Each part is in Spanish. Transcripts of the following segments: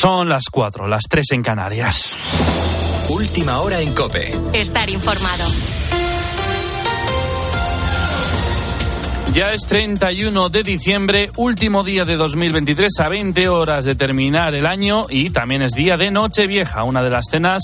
Son las cuatro, las tres en Canarias. Última hora en Cope. Estar informado. Ya es 31 de diciembre, último día de 2023, a 20 horas de terminar el año y también es día de Nochevieja, una de las cenas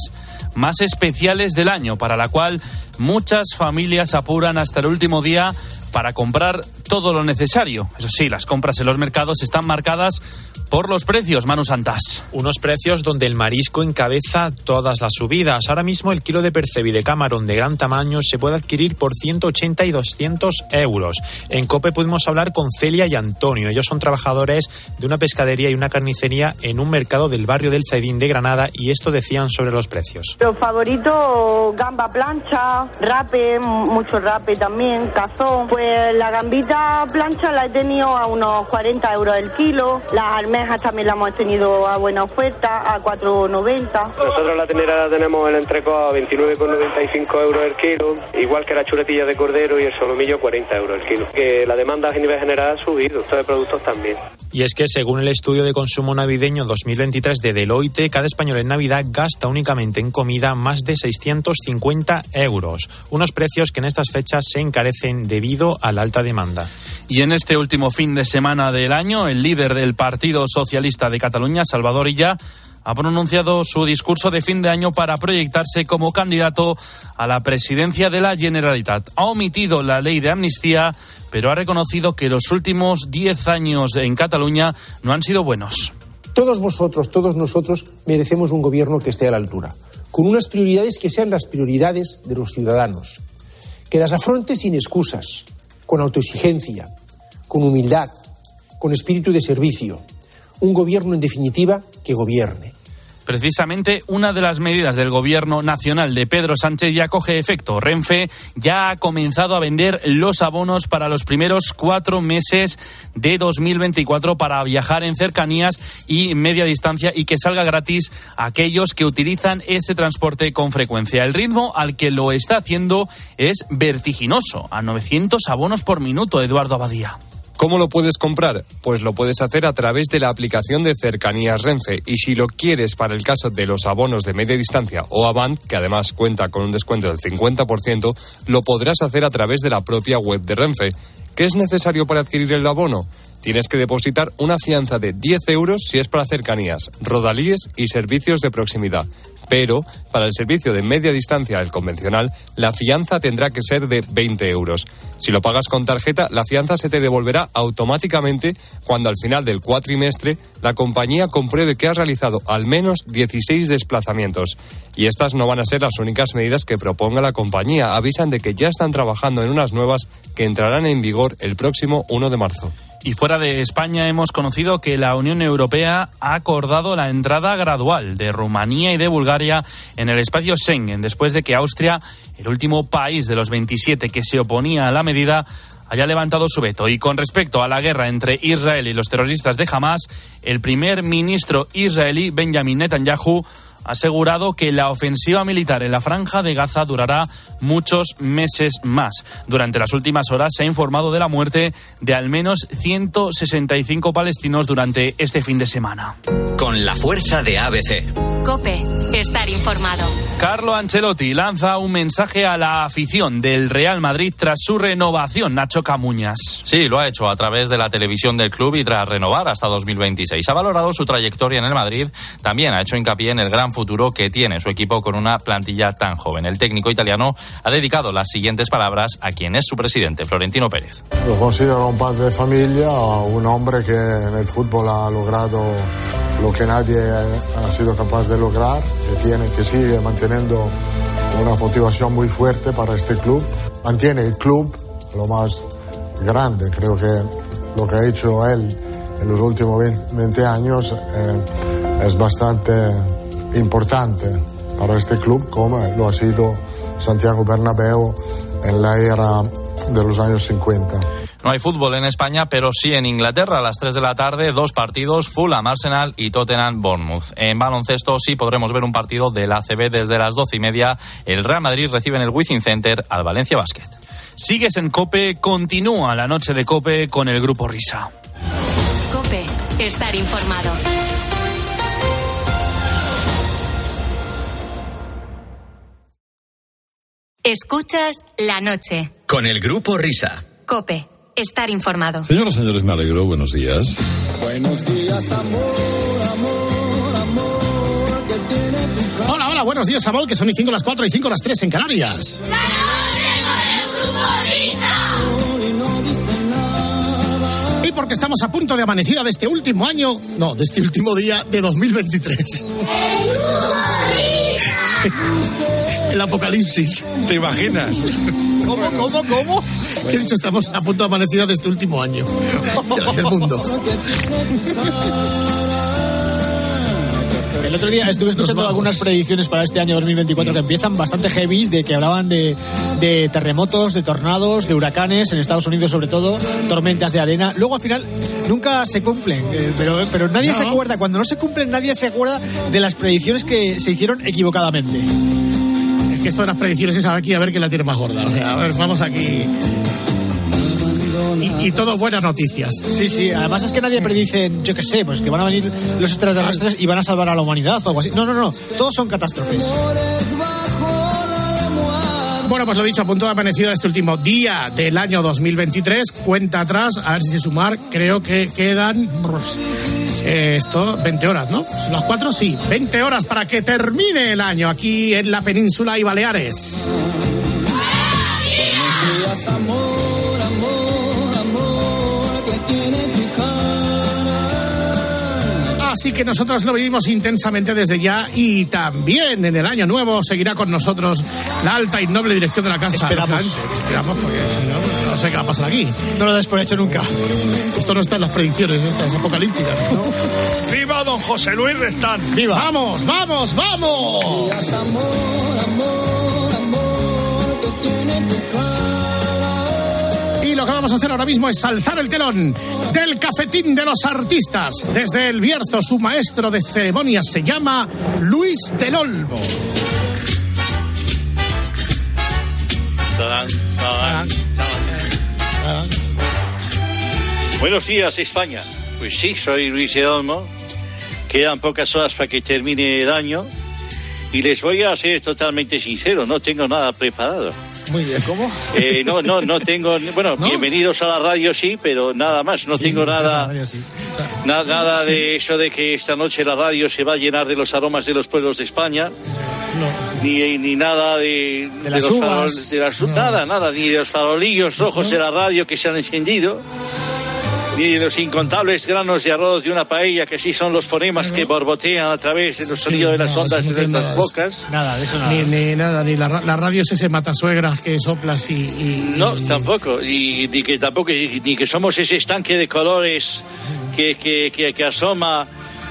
más especiales del año, para la cual muchas familias apuran hasta el último día para comprar todo lo necesario. Eso sí, las compras en los mercados están marcadas por los precios, Manu Santas. Unos precios donde el marisco encabeza todas las subidas. Ahora mismo el kilo de percebi de camarón de gran tamaño se puede adquirir por 180 y 200 euros. En COPE pudimos hablar con Celia y Antonio. Ellos son trabajadores de una pescadería y una carnicería en un mercado del barrio del Zaidín de Granada y esto decían sobre los precios. Los favoritos, gamba plancha, rape, mucho rape también, cazón. Pues la gambita plancha la he tenido a unos 40 euros el kilo, las almejas también la hemos tenido a buena oferta, a 4,90. Nosotros la tenera la tenemos el entreco a 29,95 euros el kilo, igual que la chuletilla de cordero y el solomillo 40 euros el kilo. Que la demanda a nivel general ha subido, estos de productos también. Y es que según el estudio de consumo navideño 2023 de Deloitte, cada español en Navidad gasta únicamente en comida más de 650 euros, unos precios que en estas fechas se encarecen debido a la alta demanda. Y en este último fin de semana del año, el líder del Partido Socialista de Cataluña, Salvador Illa, ha pronunciado su discurso de fin de año para proyectarse como candidato a la presidencia de la Generalitat. Ha omitido la ley de amnistía, pero ha reconocido que los últimos diez años en Cataluña no han sido buenos. Todos vosotros, todos nosotros merecemos un gobierno que esté a la altura, con unas prioridades que sean las prioridades de los ciudadanos, que las afronte sin excusas, con autoexigencia, con humildad, con espíritu de servicio. Un gobierno, en definitiva, que gobierne. Precisamente una de las medidas del gobierno nacional de Pedro Sánchez ya coge efecto. Renfe ya ha comenzado a vender los abonos para los primeros cuatro meses de 2024 para viajar en cercanías y media distancia y que salga gratis a aquellos que utilizan este transporte con frecuencia. El ritmo al que lo está haciendo es vertiginoso, a 900 abonos por minuto, Eduardo Abadía. ¿Cómo lo puedes comprar? Pues lo puedes hacer a través de la aplicación de cercanías Renfe y si lo quieres para el caso de los abonos de media distancia o Avant, que además cuenta con un descuento del 50%, lo podrás hacer a través de la propia web de Renfe. ¿Qué es necesario para adquirir el abono? Tienes que depositar una fianza de 10 euros si es para cercanías, rodalíes y servicios de proximidad pero para el servicio de media distancia, el convencional, la fianza tendrá que ser de 20 euros. Si lo pagas con tarjeta, la fianza se te devolverá automáticamente cuando al final del cuatrimestre la compañía compruebe que has realizado al menos 16 desplazamientos. Y estas no van a ser las únicas medidas que proponga la compañía. Avisan de que ya están trabajando en unas nuevas que entrarán en vigor el próximo 1 de marzo. Y fuera de España hemos conocido que la Unión Europea ha acordado la entrada gradual de Rumanía y de Bulgaria en el espacio Schengen, después de que Austria, el último país de los 27 que se oponía a la medida, haya levantado su veto. Y con respecto a la guerra entre Israel y los terroristas de Hamas, el primer ministro israelí Benjamin Netanyahu ha asegurado que la ofensiva militar en la franja de Gaza durará muchos meses más. Durante las últimas horas se ha informado de la muerte de al menos 165 palestinos durante este fin de semana. Con la fuerza de ABC. Cope, estar informado. Carlo Ancelotti lanza un mensaje a la afición del Real Madrid tras su renovación, Nacho Camuñas. Sí, lo ha hecho a través de la televisión del club y tras renovar hasta 2026. Ha valorado su trayectoria en el Madrid, también ha hecho hincapié en el gran futuro que tiene su equipo con una plantilla tan joven. El técnico italiano ha dedicado las siguientes palabras a quien es su presidente, Florentino Pérez. Lo considero un padre de familia, un hombre que en el fútbol ha logrado lo que nadie ha sido capaz de lograr, que tiene, que sigue manteniendo una motivación muy fuerte para este club. Mantiene el club lo más grande, creo que lo que ha hecho él en los últimos 20 años eh, es bastante importante para este club, como lo ha sido Santiago Bernabéu en la era de los años 50. No hay fútbol en España, pero sí en Inglaterra. A las 3 de la tarde, dos partidos, Fulham Arsenal y Tottenham Bournemouth. En baloncesto sí podremos ver un partido del ACB desde las 12 y media. El Real Madrid recibe en el Wizzing Center al Valencia Basket. Sigues en Cope, continúa la noche de Cope con el Grupo Risa. Cope, estar informado. Escuchas la noche. Con el Grupo Risa. Cope Estar informado. Señoras y señores, me alegro. Buenos días. Buenos días, amor, amor, amor. Que tiene tu Hola, hola, buenos días, Amor, que son y 5 las 4 y 5 las 3 en Canarias. La noche con el grupo Risa. Y porque estamos a punto de amanecida de este último año, no, de este último día de 2023. El apocalipsis. ¿Te imaginas? ¿Cómo, cómo, cómo? ¿Qué he dicho? Estamos a punto de amanecida de este último año del mundo. El otro día estuve escuchando algunas predicciones para este año 2024 que empiezan bastante heavy, de que hablaban de, de terremotos, de tornados, de huracanes, en Estados Unidos sobre todo, tormentas de arena. Luego al final nunca se cumplen, eh, pero, pero nadie No. se acuerda, cuando no se cumplen nadie se acuerda de las predicciones que se hicieron equivocadamente. Que esto de las predicciones es aquí a ver quién la tiene más gorda. O sea, a ver, vamos aquí. Y todo buenas noticias. Sí, sí, además es que nadie predice, yo qué sé, pues que van a venir los extraterrestres y van a salvar a la humanidad o algo así. No, no, no, todos son catástrofes. Bueno, pues lo dicho, a punto de amanecida de este último día del año 2023. Cuenta atrás, a ver si se sumar. Creo que quedan. pues, eh, esto, 20 horas, ¿no? ¿Las cuatro? Sí, 20 horas para que termine el año aquí en la península y Baleares. Buenos días, amor, Así que nosotros lo vivimos intensamente desde ya y también en el año nuevo seguirá con nosotros la alta y noble dirección de la casa. Esperamos. Esperamos porque si no, no sé qué va a pasar aquí. No lo des por hecho nunca. Esto no está en las predicciones, estas apocalípticas. ¿no? ¡Viva don José Luis Restán! ¡Viva! ¡Vamos, vamos, vamos! Amor, amor, amor. Que tiene lo que vamos a hacer ahora mismo es alzar el telón del cafetín de los artistas. Desde el Bierzo, su maestro de ceremonias se llama Luis del Olmo. Buenos días, España. Pues sí, soy Luis de Olmo. Quedan pocas horas para que termine el año. Y les voy a ser totalmente sincero, no tengo nada preparado. Muy bien, ¿cómo? Eh, no, no, no tengo. Bueno, ¿No? bienvenidos a la radio, sí, pero nada más. No tengo nada, na- nada de eso de que esta noche la radio se va a llenar de los aromas de los pueblos de España. Ni, ni nada de, De las los uvas. farol- de las- nada, nada, ni de los farolillos rojos de la radio que se han encendido, ni los incontables granos de arroz de una paella que sí son los fonemas que borbotean a través de los sonidos de las no, ondas no de nuestras bocas. Nada, de eso nada. Ni, ni nada, ni la, la radio es ese matasuegras que soplas y... y- No, y- tampoco. Y ni que tampoco ni que somos ese estanque de colores que, que, que, que asoma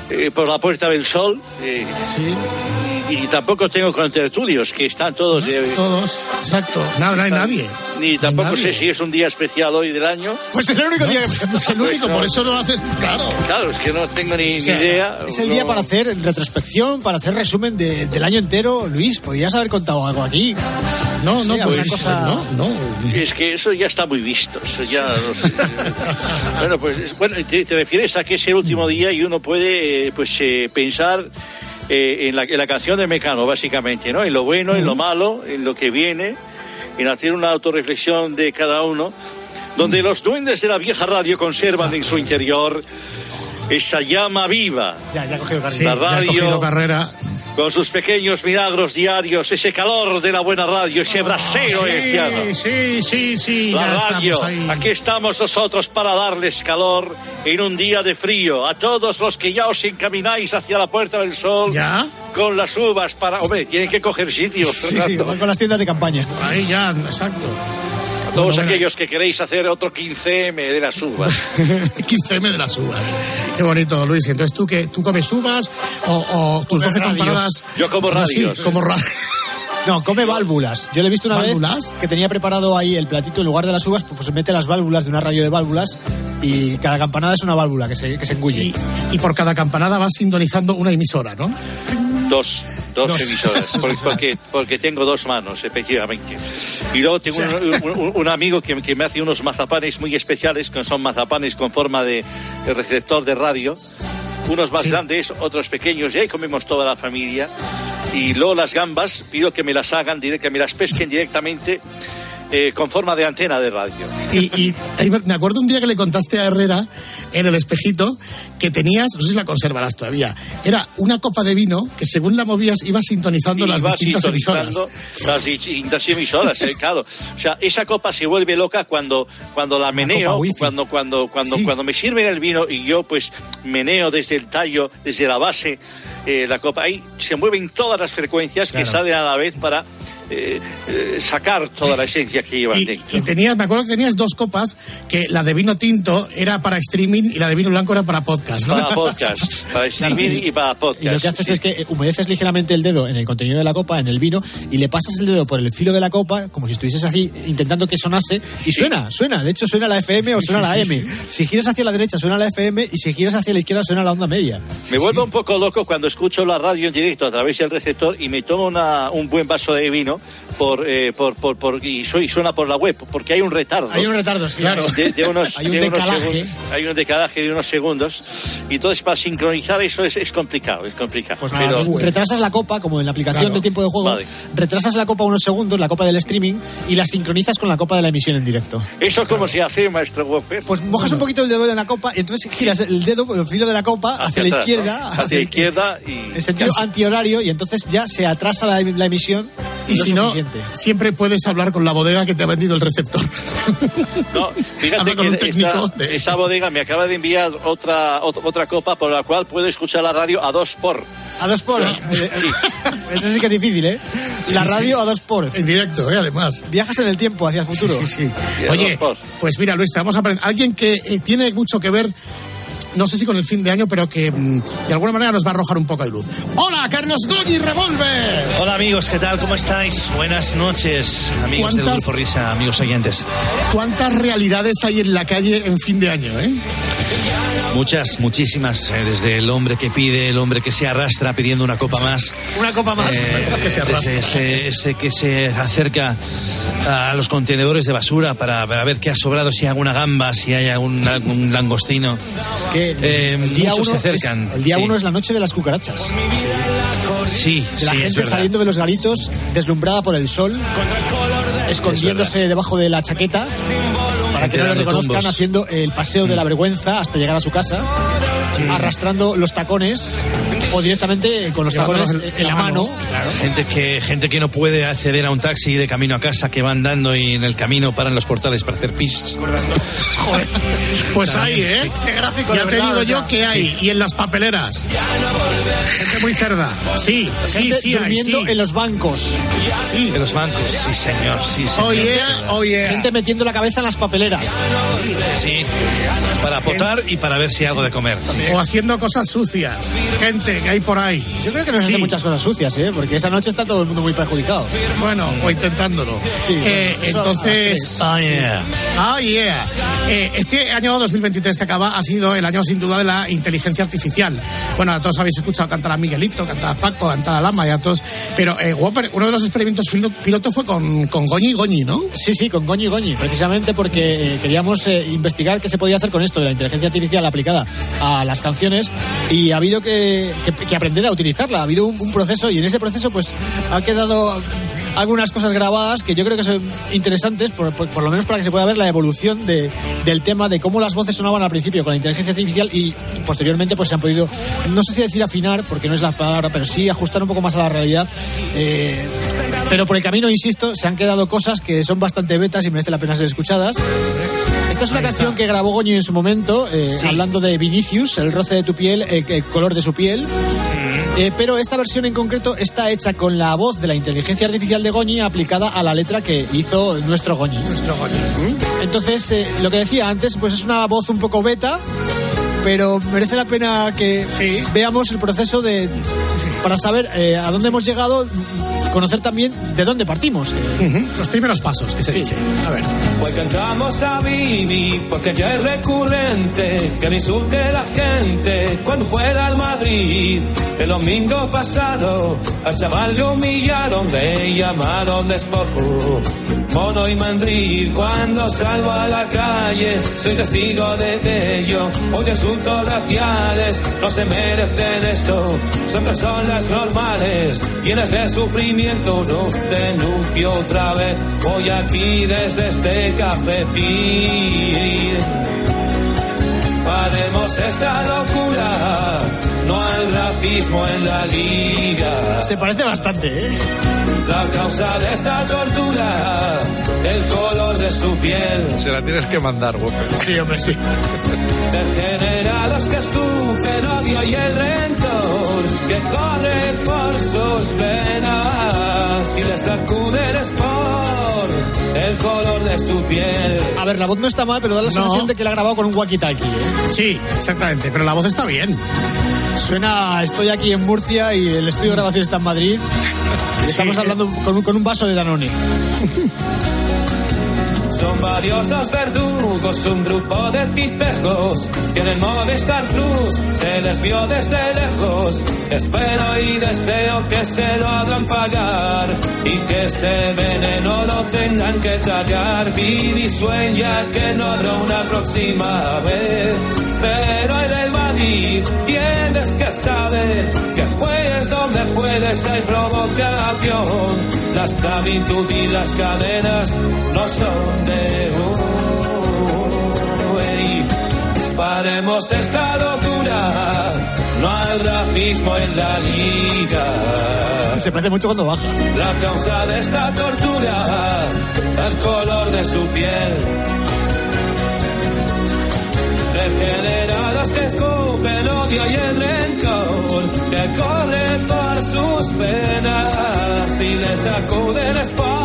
eh, por la puerta del sol. eh, y, y tampoco tengo contertulios que están todos de, Todos, exacto. No, no hay nadie. Ni tampoco nadie. sé si es un día especial hoy del año. Pues es el único No, día es el único, no. por eso lo haces, claro. Claro, es que no tengo ni, O sea, ni idea. Es el día para hacer retrospección, para hacer resumen de- del año entero. Luis, podías haber contado algo aquí. No, no, Sí, pues cosa- no, no. Es que eso ya está muy visto. Eso ya no sé. bueno, pues es- bueno, te, te refieres a que es el último día y uno puede eh, pues eh, pensar eh, en, la, en la canción de Mecano, básicamente, ¿no? En lo bueno, en lo malo, en lo que viene, en hacer una autorreflexión de cada uno, donde los duendes de la vieja radio conservan en su interior esa llama viva. Ya, ya ha cogido Sí, carrera. La ya he radio- cogido carrera. Con sus pequeños milagros diarios, ese calor de la buena radio, ese brasero herciano. Sí, sí, sí, sí, ya La radio, estamos ahí. aquí estamos nosotros para darles calor en un día de frío. A todos los que ya os encamináis hacia la puerta del sol ¿Ya? con las uvas para... Hombre, tienen que coger sitio. Sí, sí, van con las tiendas de campaña. Ahí ya, exacto. Todos Bueno, aquellos que queréis hacer otro 15M de las uvas. 15M de las uvas. Qué bonito, Luis. Entonces, ¿tú qué? ¿Tú comes uvas o, o tus 12 radios. campanadas? Yo como sí, radios. como ra- No, come válvulas. Yo le he visto una ¿Válvulas? vez que tenía preparado ahí el platito en lugar de las uvas, pues mete las válvulas de una radio de válvulas y cada campanada es una válvula que se, que se engulle. Y, y por cada campanada vas sintonizando una emisora, ¿no? Dos, dos, Dos. emisoras, porque, porque, porque tengo dos manos, efectivamente. Y luego tengo un, un- un amigo que, que me hace unos mazapanes muy especiales, que son mazapanes con forma de, de receptor de radio. unos más grandes, otros pequeños, y ahí comemos toda la familia. Y luego las gambas, pido que me las hagan, que me las pesquen directamente eh, con forma de antena de radio. Y, y me acuerdo un día que le contaste a Herrera en el espejito que tenías, no sé si la conservarás todavía, era una copa de vino que según la movías ibas sintonizando las Iba distintas emisoras. sintonizando Las distintas emisoras, eh, claro. O sea, esa copa se vuelve loca cuando, cuando la meneo, cuando, cuando, cuando, cuando me sirven el vino y yo pues meneo desde el tallo, desde la base, eh, la copa, ahí se mueven todas las frecuencias que salen a la vez para eh, eh, sacar toda la esencia que llevan Y, dentro. y tenías, me acuerdo que tenías dos copas, que la de vino tinto era para streaming y la de vino blanco era para podcast, ¿no? Para podcast, para streaming y para podcast. Y lo que haces es que humedeces ligeramente el dedo en el contenido de la copa, en el vino, y le pasas el dedo por el filo de la copa, como si estuvieses así intentando que sonase, y suena, suena. De hecho, suena la FM o suena sí, la sí, M. Si giras hacia la derecha, suena la FM, y si giras hacia la izquierda, suena la onda media. Me vuelvo un poco loco cuando escucho la radio en directo a través del receptor y me tomo una- un buen vaso de vino por, eh, por, por, por- y, su- y suena por la web, porque hay un retardo. Hay un retardo, sí. Claro. De, de unos, Hay un de unos decalaje. segundos. hay un decalaje de unos segundos. Y entonces para sincronizar eso es, es complicado, es complicado. Pues Pero- retrasas la copa, como en la aplicación Claro. de tiempo de juego, Vale. retrasas la copa unos segundos, la copa del streaming, y la sincronizas con la copa de la emisión en directo. ¿Eso cómo se hace, maestro Wopper? Pues mojas un poquito el dedo en la copa y entonces giras el dedo, el filo de la copa hacia, la atrás, izquierda, ¿no? Hacia la izquierda y... en sentido antihorario y entonces ya se atrasa la, la emisión Y si no, siempre puedes hablar con la bodega que te ha vendido el receptor. No, fíjate con que un técnico esa bodega me acaba de enviar otra, ot- otra copa por la cual puedo escuchar la radio a dos por. A dos por. Eh, Eso sí que es difícil, ¿eh? La Sí, radio sí. a dos por. En directo, ¿eh? además. Viajas en el tiempo hacia el futuro. Sí, sí. Oye, pues mira, Luis, te vamos a aprender. Alguien que eh, tiene mucho que ver, no sé si con el fin de año, pero que mm, de alguna manera nos va a arrojar un poco de luz. ¡Hola, Carlos Goñi Revolver! Hola amigos, ¿qué tal? ¿Cómo estáis? Buenas noches, amigos del ¿Cuántas- Grupo Risa, amigos oyentes. ¿Cuántas realidades hay en la calle en fin de año, eh? Muchas, muchísimas, eh, desde el hombre que pide, el hombre que se arrastra pidiendo una copa más. Una copa más. Eh, que se arrastra. desde ese, ese que se acerca a los contenedores de basura para, para ver qué ha sobrado, si hay alguna gamba, si hay algún, algún langostino. Es que Eh, el día muchos uno se acercan. es- el día sí. uno es la noche de las cucarachas. Sí, De la sí, gente saliendo de los garitos, deslumbrada por el sol, escondiéndose debajo de la chaqueta para que no lo Dando reconozcan, tumbos. haciendo el paseo de la vergüenza hasta llegar a su casa, arrastrando los tacones o directamente con los tacones en la mano. Gente que, gente que no puede acceder a un taxi de camino a casa, que va andando y en el camino paran los portales para hacer pis. Pues hay, ¿eh? Sí. Qué gráfico, Ya de te verdad, digo o yo que hay. Y en las papeleras. Gente muy cerda. Sí, sí, Gente sí hay, durmiendo sí. en los bancos. Sí. En los bancos, sí señor, sí señor. Oh yeah, oh yeah. Gente metiendo la cabeza en las papeleras. Sí, para potar y para ver si hay algo de comer. O haciendo cosas sucias. Gente que hay por ahí. Yo creo que no se Sí. hacen muchas cosas sucias, ¿eh? Porque esa noche está todo el mundo muy perjudicado. Bueno, o intentándolo. Sí, Eh, entonces. Oh yeah. Ah, yeah. Eh, este año 2023 que acaba ha sido el año sin duda de la inteligencia artificial. Bueno, a todos habéis escuchado cantar a Miguelito, cantar a Paco, cantar a Lama y a todos. Pero, eh, Whopper, uno de los experimentos piloto fue con, con Goñi y Goñi, ¿no? Sí, sí, con Goñi Goñi, precisamente porque eh, queríamos eh, investigar qué se podía hacer con esto de la inteligencia artificial aplicada a las canciones y ha habido que, aprender a utilizarla. Ha habido un, un proceso y en ese proceso pues ha quedado algunas cosas grabadas que yo creo que son interesantes, por, por- por lo menos para que se pueda ver la evolución de- del tema de cómo las voces sonaban al principio con la inteligencia artificial y posteriormente pues se han podido, no sé si decir afinar, porque no es la palabra, pero sí ajustar un poco más a la realidad. Eh, pero por el camino, insisto, se han quedado cosas que son bastante betas y merece la pena ser escuchadas. Esta es una canción que grabó Goñi en su momento, eh, hablando de Vinicius, el roce de tu piel, eh, el color de su piel. Eh, pero esta versión en concreto está hecha con la voz de la inteligencia artificial de Goñi aplicada a la letra que hizo nuestro Goñi. Nuestro Goñi. Entonces, eh, lo que decía antes, pues es una voz un poco beta, pero merece la pena que veamos el proceso de para saber eh, a dónde hemos llegado, conocer también de dónde partimos. Los primeros pasos, que se dice. A ver. Hoy cantamos a Vivi porque ya es recurrente que me insulte la gente cuando fuera al Madrid. El domingo pasado al chaval le humillaron, le llamaron de sport. Mono y mandril, cuando salgo a la calle, soy testigo de ello. Hoy asuntos raciales no se merecen esto, son personas normales, llenas de sufrimiento. No denuncio otra vez, voy aquí desde este café Pir. Paremos esta locura, no al racismo en la liga. Se parece bastante, ¿eh? La causa de esta tortura, el color de su piel. Se la tienes que mandar, Whopper. Sí, hombre, sí. Degenerados que escupen odio y el rencor que corre por sus venas y les sacuden es por el color de su piel. A ver, la voz no está mal, pero da la No. sensación de que la ha grabado con un walkie-talkie. ¿eh? Sí, exactamente, pero la voz está bien. Suena, estoy aquí en Murcia y el estudio de grabación está en Madrid. Y Estamos Sí. hablando con un, con un vaso de Danone. Son varios los verdugos, un grupo de tipejos. Tienen Movistar Plus, se les vio desde lejos. Espero y deseo que se lo hagan pagar y que ese veneno lo tengan que tragar. Vivi sueña que no habrá una próxima vez. Pero en el Madrid tienes que saber que juegues donde puedes hay provocación. La esclavitud y las cadenas no son de hoy. Paremos esta locura, no hay racismo en la liga. Se parece mucho cuando baja. La causa de esta tortura, el color de su piel. Degenerados que escupen odio y el rencor, que corren por sus penas y por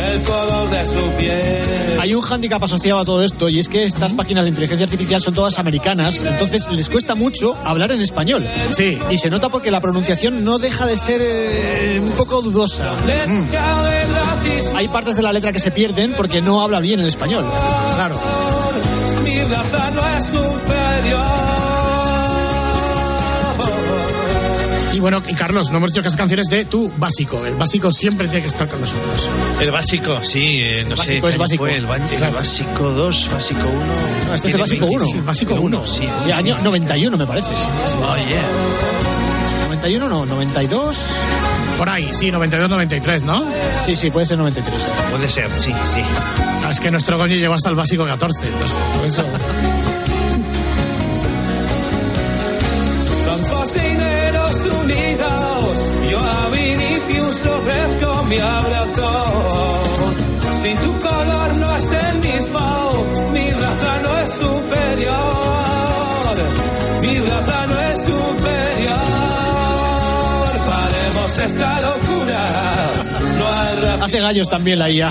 el color de su piel. Hay un hándicap asociado a todo esto y es que estas páginas de inteligencia artificial son todas americanas, entonces les cuesta mucho hablar en español. Sí. Y se nota porque la pronunciación no deja de ser eh, un poco dudosa. Mm. Hay partes de la letra que se pierden porque no habla bien el español. Claro. Mi raza no es superior. Y bueno, y Carlos, no hemos dicho que las canciones de tu básico. El básico siempre tiene que estar con nosotros. El básico, sí, eh, no sé. Básico es ¿qué año básico. Fue el, el Claro. básico 2, básico 1. No, este es el básico 1. el básico uno. Sí, Sí, año 91 me parece. Oh, yeah. 91 no, 92. Por ahí, sí, 92, 93, ¿no? Sí, sí, puede ser 93. Puede ser, sí, sí. Ah, Es que nuestro coño llegó hasta el básico 14, entonces por eso. unidos, yo a Vinicius lo ofrezco mi abrazo. Si tu color no es el mismo, mi raza no es superior. Mi raza no es superior. Paremos esta locura, no hay raza. Hace gallos también la IA.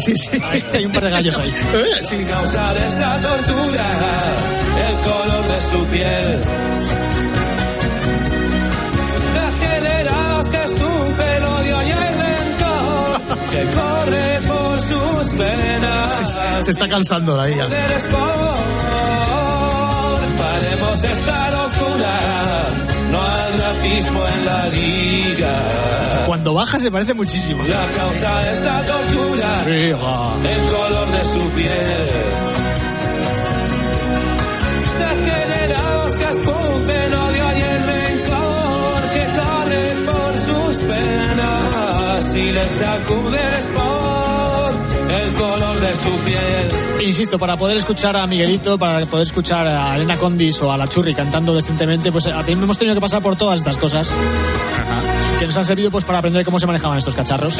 Sí, sí. Hay un par de gallos ahí. Sin causa de esta tortura, el color de su piel. Sus venas. Se está cansando la IA. Paremos esta locura, no hay racismo en la liga. Cuando baja se parece muchísimo. La causa de esta tortura, el color de su piel. Degenerados que escupen odio y el rencor que corre por sus penas y les sacude el espor, el color de su piel. Insisto, para poder escuchar a Miguelito, para poder escuchar a Elena Condis o a la Churri cantando decentemente, pues a- hemos tenido que pasar por todas estas cosas. Que nos han servido pues para aprender cómo se manejaban estos cacharros.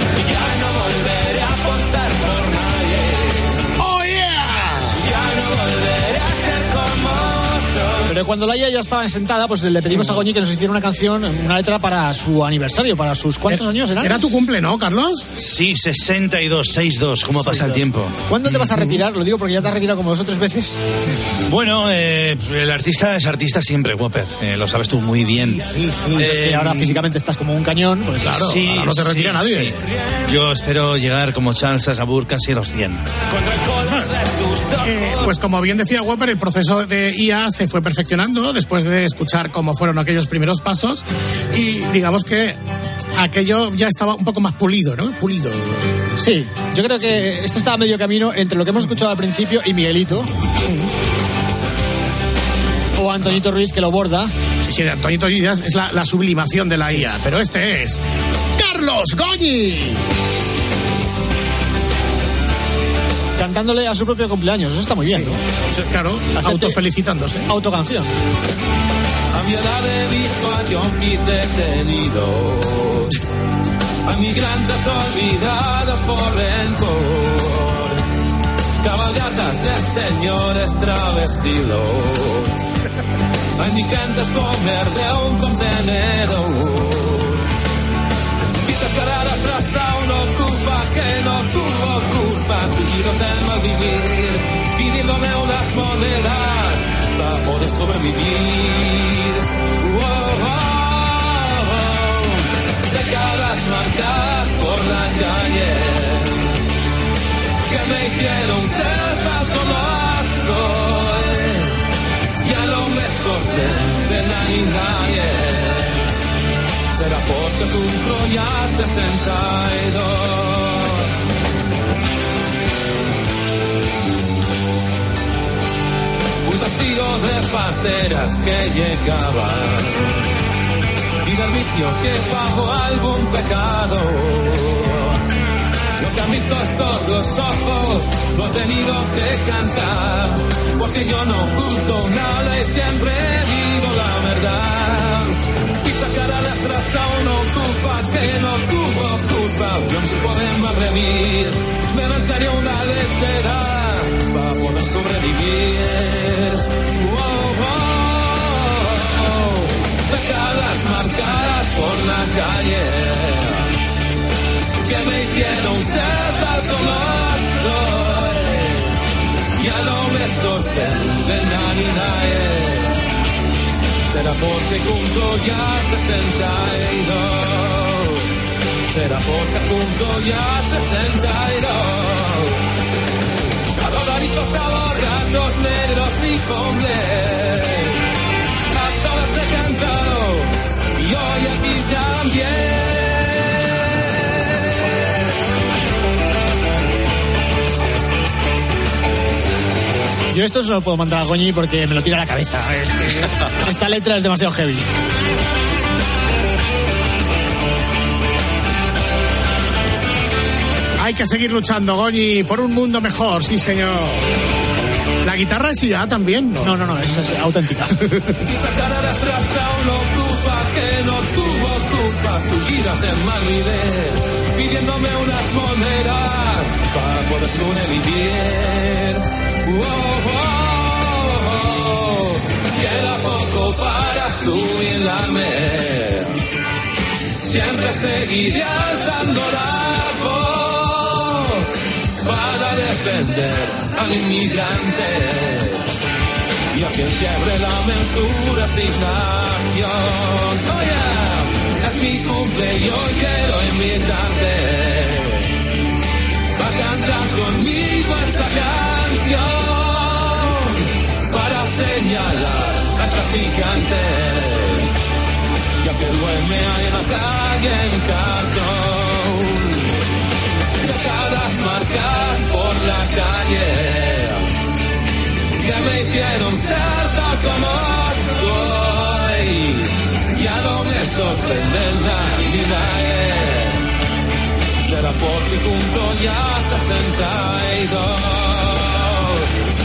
Pero cuando la IA ya estaba sentada, pues le pedimos a Goñi que nos hiciera una canción, una letra para su aniversario, para sus cuántos años eran. Era tu cumple, ¿no, Carlos? Sí, 62, 62, ¿cómo pasa el tiempo? ¿Cuándo te vas a retirar? Lo digo porque ya te has retirado como dos o tres veces. Bueno, eh, el artista es artista siempre, Whopper. Eh, lo sabes tú muy bien. Sí, sí. es que ahora físicamente estás como un cañón, pues claro, Sí, ahora no te retira sí, nadie. sí. Yo espero llegar como Charles Aznavour casi a los 100. Eh, pues como bien decía Whopper, el proceso de IA se fue perfeccionando después de escuchar cómo fueron aquellos primeros pasos y digamos que aquello ya estaba un poco más pulido, ¿no? Pulido. Sí, yo creo que esto está a medio camino entre lo que hemos escuchado al principio y Miguelito. O Antonito Ruiz que lo borda. Sí, sí, de Antonito Díaz es la, la sublimación de la IA, pero este es Carlos Goñi. Cantándole a su propio cumpleaños. Eso está muy bien, ¿no? Claro, Hacerte- autofelicitándose. Autocanción. A mi edad he visto a yonkis detenidos, a migrantes olvidados por rencor, cabalgatas de señores travestidos, a indigentes comer de un contenedor. Y sacar a las tras a una culpa que no tuvo culpa, tullidos del mal vivir, pidiéndome unas monedas para poder sobrevivir. Wow. Décadas marcadas por la calle que me hicieron ser tal como soy. Ya no me sorprende nadie, nadie será porque cumplo ya 62. Un testigo de parteras que llegaban y del vicio que bajo algún pecado. Lo que han visto estos los ojos lo he tenido que cantar porque yo no oculto nada y siempre digo la verdad y sacar a las tras a una culpa que no tuvo culpa. Yo poema remis me inventaría una lechera para poder sobrevivir. Décadas marcadas por la calle que me hicieron ser tal como soy. Ya no me sorprende nadie, nadie será porque cumplo ya 62. Será porque cumplo ya 62. A dolaritos, a borrachos, negros y hombres. A todos he cantado y hoy aquí también. Yo esto no lo puedo mandar a Goñi porque me lo tira a la cabeza. Es que esta letra es demasiado heavy. Hay que seguir luchando, Goñi, por un mundo mejor, sí, señor. La guitarra es IA también, ¿no? No, no, no, es, es auténtica. y sacar a las tras a una culpa que no tuvo culpa, tullidas de Madrid, pidiéndome unas monedas para poder sobrevivir. Oh, oh, oh, queda poco para jubilarme, siempre seguiré alzando la voz para defender al inmigrante y a quien siempre la mensura asignación. Oh yeah, es mi cumple y quiero invitarte cantar conmigo esta canción para señalar al traficante y a que duerme en la calle en cartón. Décadas marcadas por la calle que me hicieron ser tal como soy. Ya no me sorprende nadie, nadie. Será porque cumplo ya 62.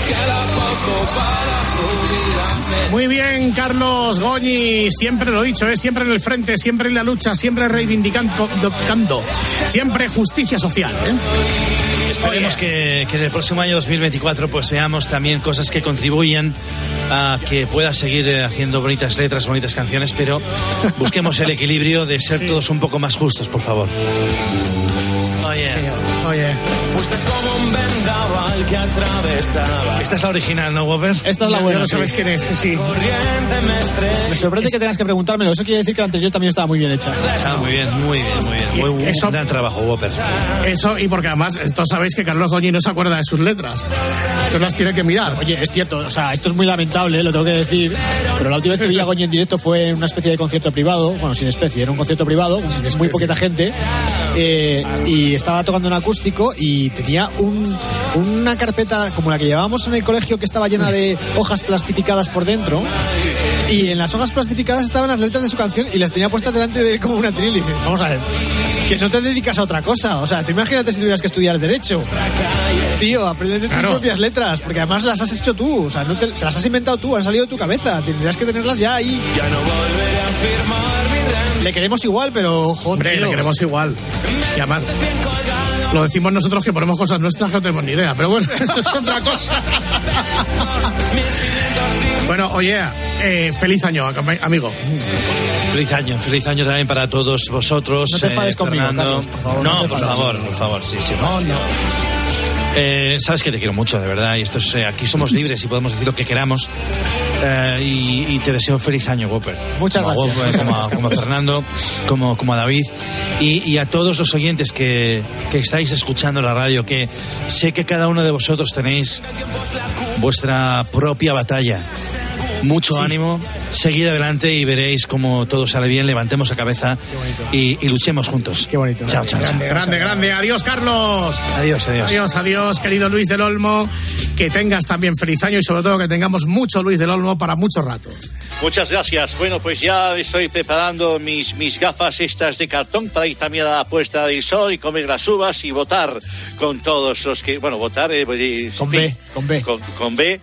Queda poco para jubilarme. Muy bien, Carlos Goñi, siempre lo he dicho, ¿eh? siempre en el frente, siempre en la lucha, siempre reivindicando, siempre justicia social. ¿eh? Esperemos que, que en el próximo año 2024 pues veamos también cosas que contribuyan a que pueda seguir eh, haciendo bonitas letras, bonitas canciones, pero busquemos el equilibrio de ser todos un poco más justos, por favor. Oye. Oye. Fuiste como un vendaval que atravesaba. Esta es la original, ¿no, Whopper? Esta es la buena. no sí. sabes quién es, sí. Me sorprende que tengas que preguntármelo. Eso quiere decir que la anterior también estaba muy bien hecha. Está muy bien, muy bien, muy bien. Muy, Eso- un gran trabajo, Whopper. Eso, y porque además, esto sabéis que Carlos Goñi no se acuerda de sus letras. Entonces las tiene que mirar. Oye, es cierto, o sea, esto es muy lamentable, lo tengo que decir, pero la última vez que vi a Goñi en directo fue en una especie de concierto privado, bueno, sin especie, era un concierto privado, muy poquita gente, eh, y estaba tocando en acústico y tenía un, una carpeta como la que llevábamos en el colegio que estaba llena de hojas plastificadas por dentro, y en las hojas plastificadas estaban las letras de su canción y las tenía puestas delante de él como una tril y dices, vamos a ver, que no te dedicas a otra cosa, o sea, te imagínate si tuvieras que estudiar Derecho. Tío, aprende de tus Claro. propias letras, porque además las has hecho tú, o sea, no te, te las has inventado tú, han salido de tu cabeza, tendrías que tenerlas ya ahí. Ya no volveré a firmar mi. Le queremos igual, pero joder. Hombre, le queremos igual. Y además, lo decimos nosotros que ponemos cosas nuestras que no tenemos ni idea. Pero bueno, eso es otra cosa. bueno, oye, eh, feliz año, am- amigo. Feliz año, feliz año también para todos vosotros. No te enfades conmigo, Fernando. Carlos, por favor, no, por favor, por favor, sí, sí. No, no. Eh, sabes que te quiero mucho, de verdad, y esto es, eh, aquí somos libres y podemos decir lo que queramos. Eh, y, y te deseo feliz año, Whopper. Muchas como gracias. Whopper, como, a, como a Fernando, como, como a David, y, y a todos los oyentes que, que estáis escuchando la radio, que sé que cada uno de vosotros tenéis vuestra propia batalla. Mucho ánimo, seguid adelante y veréis cómo todo sale bien, levantemos la cabeza y, y luchemos juntos. Qué bonito. Chao, chao, chao. Grande, grande, grande. Adiós, Carlos. Adiós, adiós. Adiós, adiós, querido Luis del Olmo. Que tengas también feliz año y sobre todo que tengamos mucho Luis del Olmo para mucho rato. Muchas gracias. Bueno, pues ya estoy preparando mis, mis gafas estas de cartón para ir también a la puesta del sol y comer las uvas y votar con todos los que, bueno, votar eh, eh, Con en B, fin, con B. con, con B,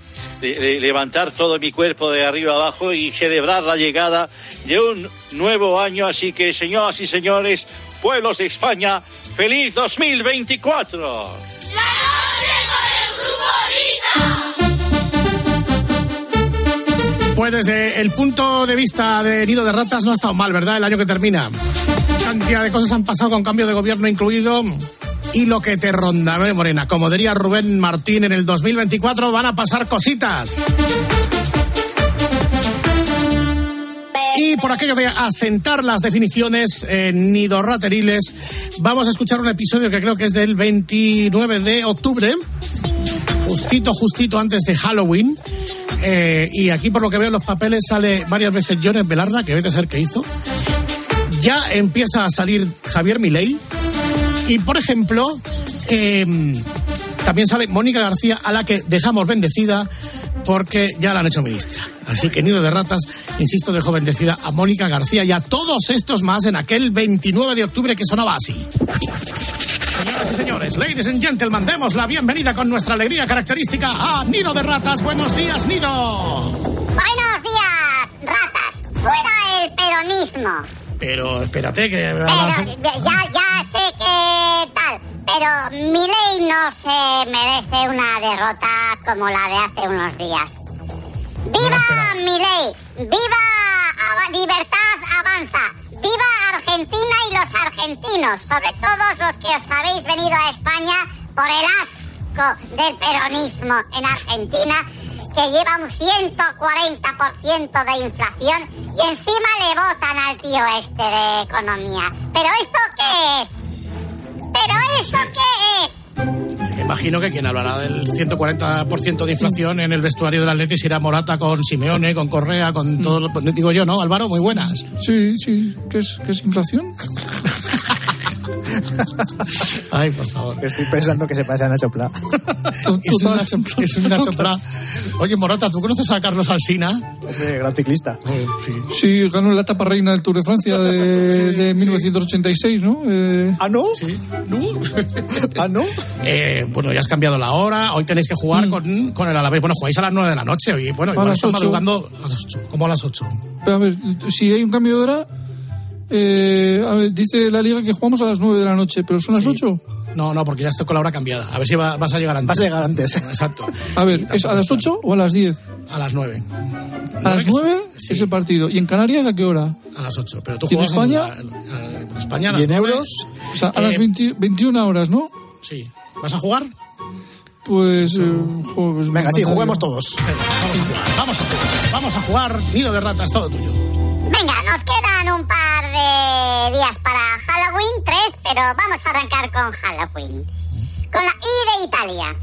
de- de levantar todo mi cuerpo de arriba abajo y celebrar la llegada de un nuevo año. Así que, señoras y señores, pueblos de España, feliz 2024. Pues desde el punto de vista de Nido de Ratas no ha estado mal, ¿verdad? El año que termina. Cantidad de cosas han pasado con cambio de gobierno incluido. Y lo que te ronda, ¿eh, Morena. Como diría Rubén Martín, en el 2024 van a pasar cositas. Y por aquello de asentar las definiciones en nidorrateriles, vamos a escuchar un episodio que creo que es del 29 de octubre, justito, justito antes de Halloween. Eh, y aquí, por lo que veo en los papeles, sale varias veces Jones Velarda, que debe ser que hizo. Ya empieza a salir Javier Milei. Y, por ejemplo, eh, también sale Mónica García, a la que dejamos bendecida porque ya la han hecho ministra. Así que Nido de Ratas, insisto, dejó bendecida a Mónica García y a todos estos más en aquel 29 de octubre que sonaba así. Señoras y señores, ladies and gentlemen, demos la bienvenida con nuestra alegría característica a Nido de Ratas. Buenos días, Nido. Buenos días, ratas. Fuera el peronismo. Pero espérate que... Pero ya, ya sé que tal. Pero mi ley no se merece una derrota como la de hace unos días. ¡Viva mi ley! ¡Viva Ava- Libertad Avanza! ¡Viva Argentina y los argentinos! Sobre todos los que os habéis venido a España por el asco del peronismo en Argentina, que lleva un 140% de inflación y encima le votan al tío este de economía. ¿Pero esto qué es? ¿Pero esto qué es? Me imagino que quien hablará del 140% de inflación en el vestuario del Atleti será Morata con Simeone, con Correa, con todo lo... pues, Digo yo, ¿no, Álvaro? Muy buenas. Sí, sí. ¿Qué es, qué es inflación? Ay, por favor. Estoy pensando que se parece a Nacho Pla. Es un Nacho, es un Nacho Pla. Oye, Morata, ¿tú conoces a Carlos Alsina? Hombre, gran ciclista. Sí, ganó la etapa reina del Tour de Francia de, de 1986, ¿no? Eh, ¿Ah, no? Sí. ¿No? ¿Ah, no? Eh, bueno, ya has cambiado la hora. Hoy tenéis que jugar con, con el Alavés. Bueno, jugáis a las 9 de la noche. Y bueno, igual las ocho. madrugando a las 8. ¿Cómo a las 8? a ver, si hay un cambio de hora, eh, a ver, dice la liga que jugamos a las 9 de la noche, pero son las 8. No, no, porque ya estoy con la hora cambiada. A ver si va- vas a llegar antes. Vas a llegar antes. Exacto. A ver, ¿es a las 8 o a las 10? A las 9. A las 9 es el partido. ¿Y en Canarias a qué hora? A las 8. Pero tú ¿Y en España? En, la- en España a las ¿Y en 9. euros? O sea, a las Eh, 20 21 horas, ¿no? Sí. ¿Vas a jugar? Pues. eh, pues Venga, sí, juguemos todos. Venga, vamos a jugar. Vamos a jugar. Vamos a jugar. Nido de ratas, todo tuyo. Venga, nos quedan un par de días para Halloween, tres, pero vamos a arrancar con Halloween. Con la I de Italia.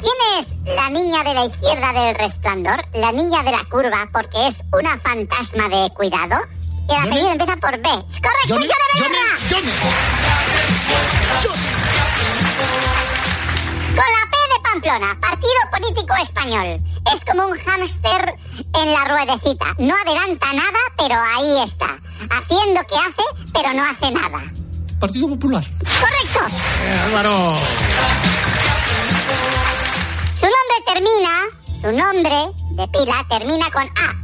¿Quién es la niña de la izquierda del resplandor? La niña de la curva, porque es una fantasma de cuidado. Y el apellido empieza por B. ¡Correcto, Johnny, Johnny Johnny! Johnny. Con la Pamplona, Partido Político Español. Es como un hámster en la ruedecita. No adelanta nada, pero ahí está. Haciendo que hace, pero no hace nada. Partido Popular. ¡Correcto! Eh, Álvaro. Su nombre termina, su nombre de pila termina con A.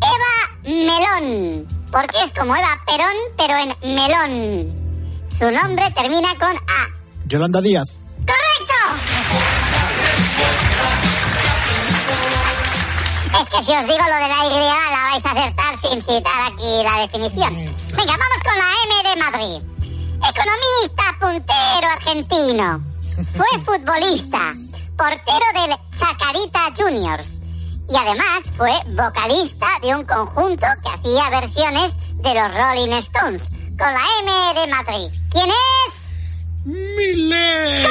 Eva Melón, porque es como Eva Perón, pero en melón. Su nombre termina con A. Yolanda Díaz. ¡Correcto! Es que si os digo lo de la Y, la vais a acertar sin citar aquí la definición. Venga, vamos con la M de Madrid. Economista, puntero argentino. Fue futbolista, portero del Chacarita Juniors. Y además fue vocalista de un conjunto que hacía versiones de los Rolling Stones. Con la M de Madrid. ¿Quién es? Miley.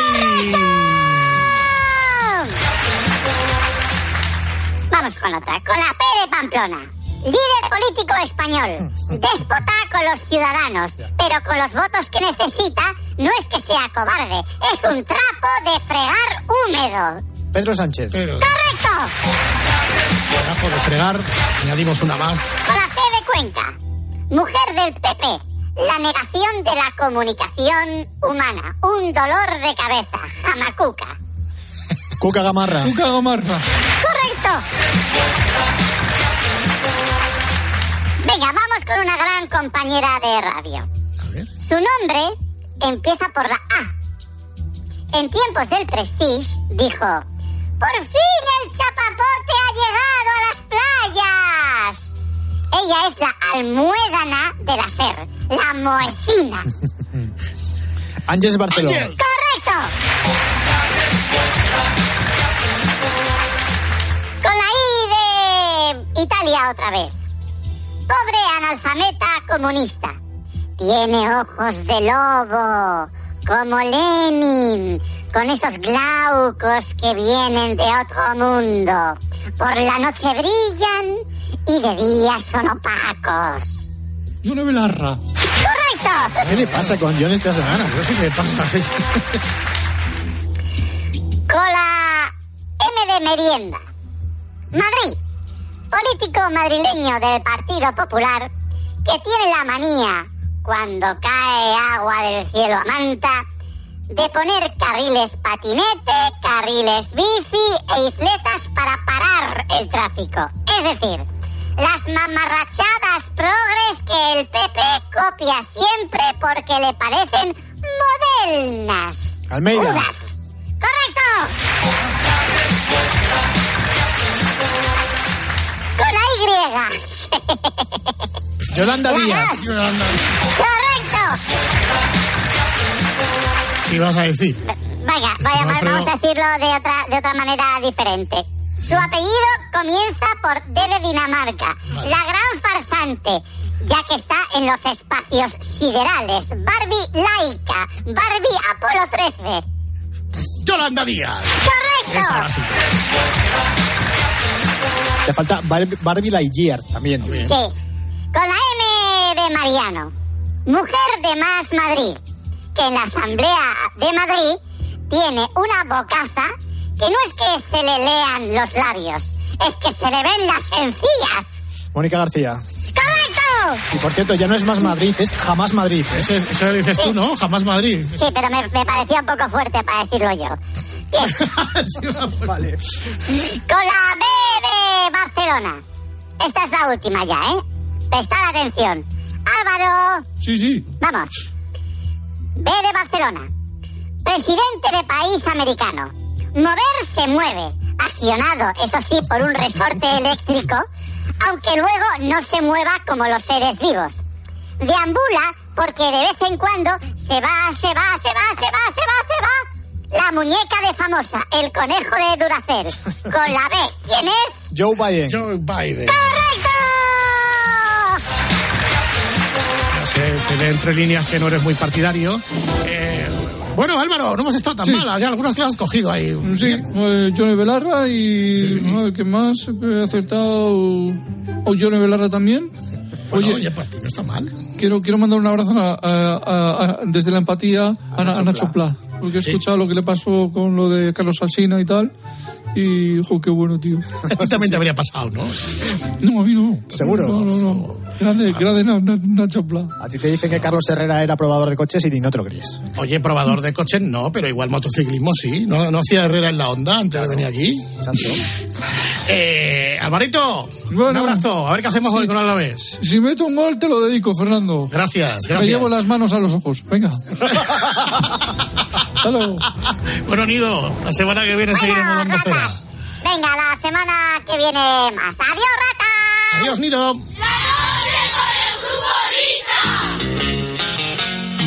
Vamos con otra, con la P de Pamplona. Líder político español, déspota con los ciudadanos, pero con los votos que necesita no es que sea cobarde, es un trapo de fregar húmedo. Pedro Sánchez. Pero, ¡Correcto! trabajo de fregar, añadimos una más. Con la C de Cuenca, mujer del PP, la negación de la comunicación humana, un dolor de cabeza, jamacuca. Cuca Gamarra. Cuca Gamarra. ¡Correcto! Venga, vamos con una gran compañera de radio. A ver. Su nombre empieza por la A. En tiempos del Prestige dijo: ¡Por fin el chapapote ha llegado a las playas! Ella es la almuédana de la SER, la moecina. Ángeles Barceló. ¡Correcto! Otra vez. Pobre analfabeta comunista. Tiene ojos de lobo, como Lenin, con esos glaucos que vienen de otro mundo. Por la noche brillan y de día son opacos. Yone Belarra. ¡Correcto! ¿Qué le pasa con John esta semana? No sé qué pasa. sí. Con la M de merienda. Madrid. Político madrileño del Partido Popular que tiene la manía, cuando cae agua del cielo a manta, de poner carriles patinete, carriles bici e isletas para parar el tráfico. Es decir, las mamarrachadas progres que el PP copia siempre porque le parecen modernas. Almeida. Unas. ¡Correcto! Con la Y. Yolanda La Díaz. ¡Correcto! ¿Qué ibas a decir? Sí, vaya, Alfredo. vamos a decirlo de otra, de otra manera diferente. Su apellido comienza por D de Dinamarca. La gran farsante, ya que está en los espacios siderales. Barbie laica. Barbie Apolo 13. Yolanda Díaz. ¡Correcto! Sí. Te falta Bar- Barbie Lightyear también. Sí. Con la M de Mariano. Mujer de Más Madrid. Que en la Asamblea de Madrid tiene una bocaza que no es que se le lean los labios, es que se le ven las encías. Mónica García. ¡Correcto! Y por cierto, ya no es más Madrid, es jamás Madrid. Ese es- eso lo dices tú, ¿no? Jamás Madrid. Sí, pero me, me parecía un poco fuerte para decirlo yo. Vale. Con la B de Barcelona. Esta es la última ya, ¿eh? Prestad atención. Álvaro, Sí, sí. vamos. B de Barcelona. Presidente de país americano. Mover se mueve, accionado, eso sí, por un resorte eléctrico, aunque luego no se mueva como los seres vivos. Deambula porque de vez en cuando se va, se va, se va, se va, se va, se va. La muñeca de famosa, el conejo de Duracell, con la B. ¿Quién es? Joe Biden. Joe Biden. ¡Correcto! Se, se ve entre líneas que no eres muy partidario. Eh, bueno, Álvaro, no hemos estado tan Sí. mal. Hay algunas que las has cogido ahí. Sí, eh, Johnny Belarra y. A ver, ¿qué más? He acertado. O Johnny Belarra también. Bueno, Oye, oye, ti no está mal. quiero, quiero mandar un abrazo a- a- a- a- desde la empatía a, Na- a Nacho Pla. Porque he escuchado lo que le pasó con lo de Carlos Alsina y tal. Y, jo, qué bueno, tío. A ti también te habría pasado, ¿no? No, a mí no. ¿Seguro? No, no, no. Grande, grande Na- Na- Nacho Pla. A ti te dicen que Carlos Herrera era probador de coches y no te lo crees. Oye, probador de coches no, pero igual motociclismo sí. ¿No, no hacía Herrera en la onda antes de venir aquí? Eh, Alvarito, un Bueno, abrazo. A ver qué hacemos hoy con Alavés. Si meto un gol, te lo dedico, Fernando. Gracias, Me gracias. llevo las manos a los ojos. Venga. Hasta luego. Bueno, Nido, la semana que viene seguiremos dando cera. Venga, la semana que viene más. ¡Adiós, rata! Adiós, Nido.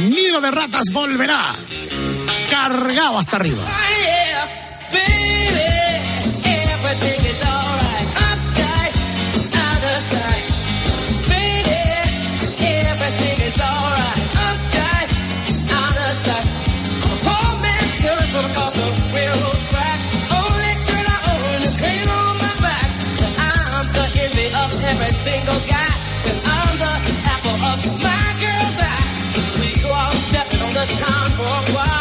Nido de ratas volverá. Cargado hasta arriba. Town for a while.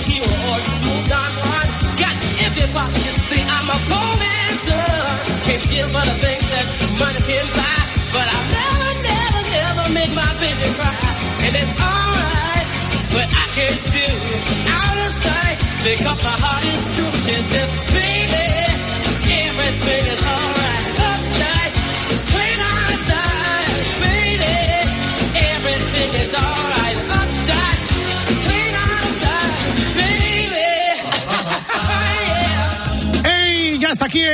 Smooth see, I'm a poor. Can't give other things that money can buy. But I'll never, never, never make my baby cry. And it's alright, but I can't do out of sight. Because my heart is true. She says, baby, everything is alright.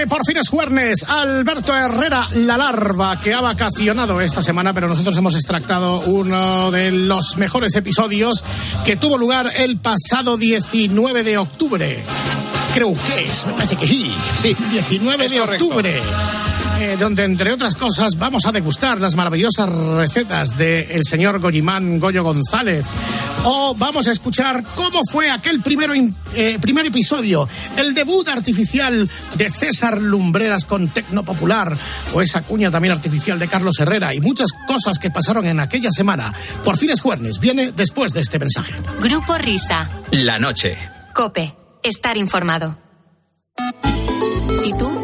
Por fin es jueves. Alberto Herrera, la larva, que ha vacacionado esta semana, pero nosotros hemos extractado uno de los mejores episodios que tuvo lugar el pasado 19 de octubre. Creo que es, me parece que sí. Sí. 19 de octubre. Eh, donde entre otras cosas vamos a degustar las maravillosas recetas del señor Goyimán Goyo González. O vamos a escuchar cómo fue aquel primero eh, primer episodio, el debut artificial de César Lumbreras con Tecno Popular, o esa cuña también artificial de Carlos Herrera, y muchas cosas que pasaron en aquella semana. Por fines jueves, viene después de este mensaje. Grupo Risa. La noche. Cope. Estar informado. ¿Y tú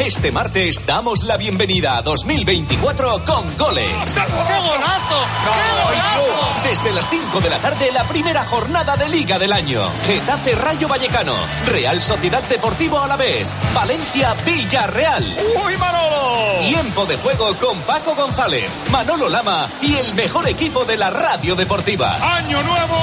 Este martes damos la bienvenida a 2024 con goles. ¡Qué golazo! ¡Qué golazo! Desde las 5 de la tarde, la primera jornada de Liga del año. Getafe Rayo Vallecano, Real Sociedad Deportivo Alavés, Valencia Villarreal. ¡Uy, Manolo! Tiempo de juego con Paco González, Manolo Lama y el mejor equipo de la radio deportiva. Año nuevo,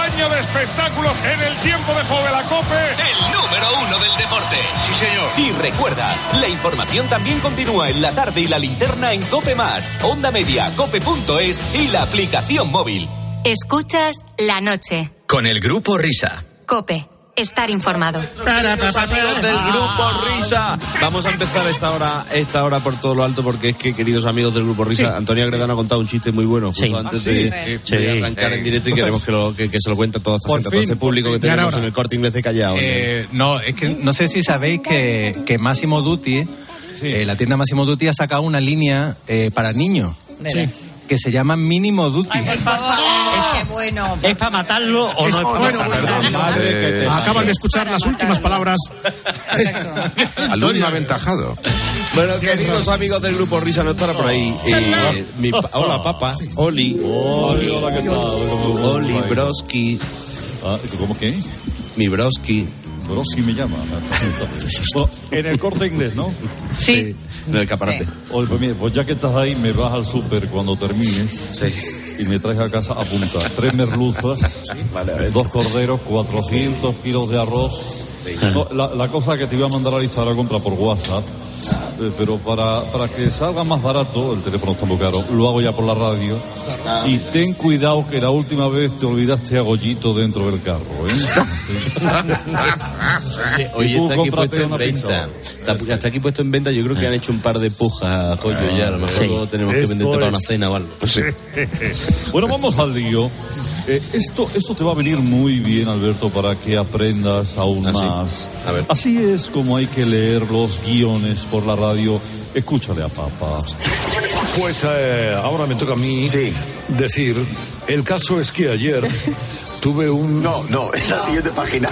año de espectáculos en el tiempo de juego de la COPE. El número uno del deporte. Si señor. Y recuerda, la información también continúa en la tarde y la linterna en Cope Más, Onda Media, Cope.es y la aplicación móvil. Escuchas la noche. Con el grupo Risa. Cope. Estar informado. Los amigos del grupo Risa. Vamos a empezar esta hora, esta hora por todo lo alto porque es que, queridos amigos del grupo Risa, Sí. Antonio Agredano ha contado un chiste muy bueno justo Sí. antes Ah, sí. de, Sí. de arrancar en directo y queremos que, lo- que, que se lo cuente a toda esta Por gente, a todo este público que tenemos en el corte inglés de Callao. Eh, no, es que no sé si sabéis que, que Massimo Dutti, eh, la tienda Massimo Dutti ha sacado una línea eh, para niños Sí. Que se llama Mínimo Dutti. Por favor, es que bueno. ¿Es para matarlo o Es- no es para bueno, matarlo? bueno. Acaban de escuchar las últimas palabras. Alumno aventajado. Bueno, queridos amigos del grupo Risa, no estará por ahí. Eh, mi pa- hola, papa. Oli. Oli, hola, ¿qué tal? Oli, Broski. ¿Cómo qué? Mi Broski. Broski me llama. En el corte inglés, ¿no? Sí. En el caparate. Oye, pues, pues ya que estás ahí, me vas al súper cuando termines. Y me traes a casa a punta. Tres merluzas, dos corderos, 400 kilos de arroz. No, la, la cosa que te iba a mandar a lista la compra por WhatsApp. Eh, Pero para, para que salga más barato, el teléfono está muy caro, lo hago ya por la radio. Y ten cuidado que la última vez te olvidaste a Goyito dentro del carro. ¿eh? Oye, Oye, está aquí puesto en venta. Está, está aquí puesto en venta. Yo creo que han hecho un par de pujas, Joyo, ya. A lo mejor Sí. luego tenemos que venderte para una cena o algo. Sé. bueno, vamos al lío. Eh, esto, esto te va a venir muy bien, Alberto, para que aprendas aún Ah, sí. más. A ver. Así es como hay que leer los guiones por la radio. Escúchale a papá. Pues eh, ahora me toca a mí decir, el caso es que ayer tuve un... No, no, es la siguiente página.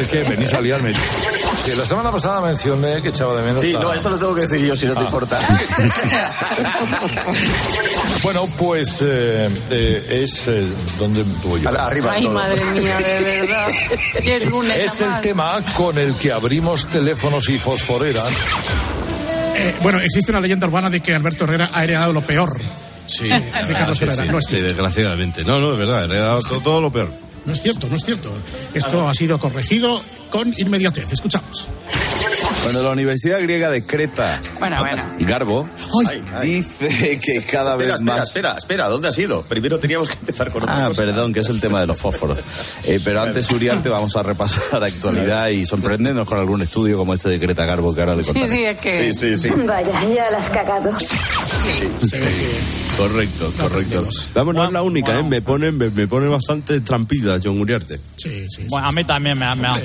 es que venís a liarme. Que la semana pasada mencioné que echaba de menos Sí, a- no, esto lo tengo que decir yo si no te Ah. importa. Bueno, pues eh, eh, es eh, donde voy yo. Ay, madre mía, de verdad. Y el lunes Es el tema con el que abrimos teléfonos y fosforeras. Eh, bueno, existe una leyenda urbana de que Alberto Herrera ha heredado lo peor. Sí, de Carlos Herrera. sí, No es sí, desgraciadamente. No, no, es verdad. He dado todo, todo lo peor. No es cierto, no es cierto. Esto ha sido corregido con inmediatez. Escuchamos. Cuando la Universidad Griega de Creta, Bueno, bueno. Garbo, dice que cada vez Espera, más... espera, espera, ¿dónde has ido? Primero teníamos que empezar con otra Ah, cosa. perdón, que es el tema de los fósforos. Eh, pero antes, Uriarte, vamos a repasar actualidad y sorprendernos con algún estudio como este de Creta Garbo que ahora le Sí, contaré. sí, es que. Sí, sí, sí. Vaya, ya la has cagado. Correcto, correcto. Vamos, no es la única, ¿eh? Me ponen, me, me ponen bastante trampillas, John Uriarte. Sí, sí. Bueno, a mí también me, me las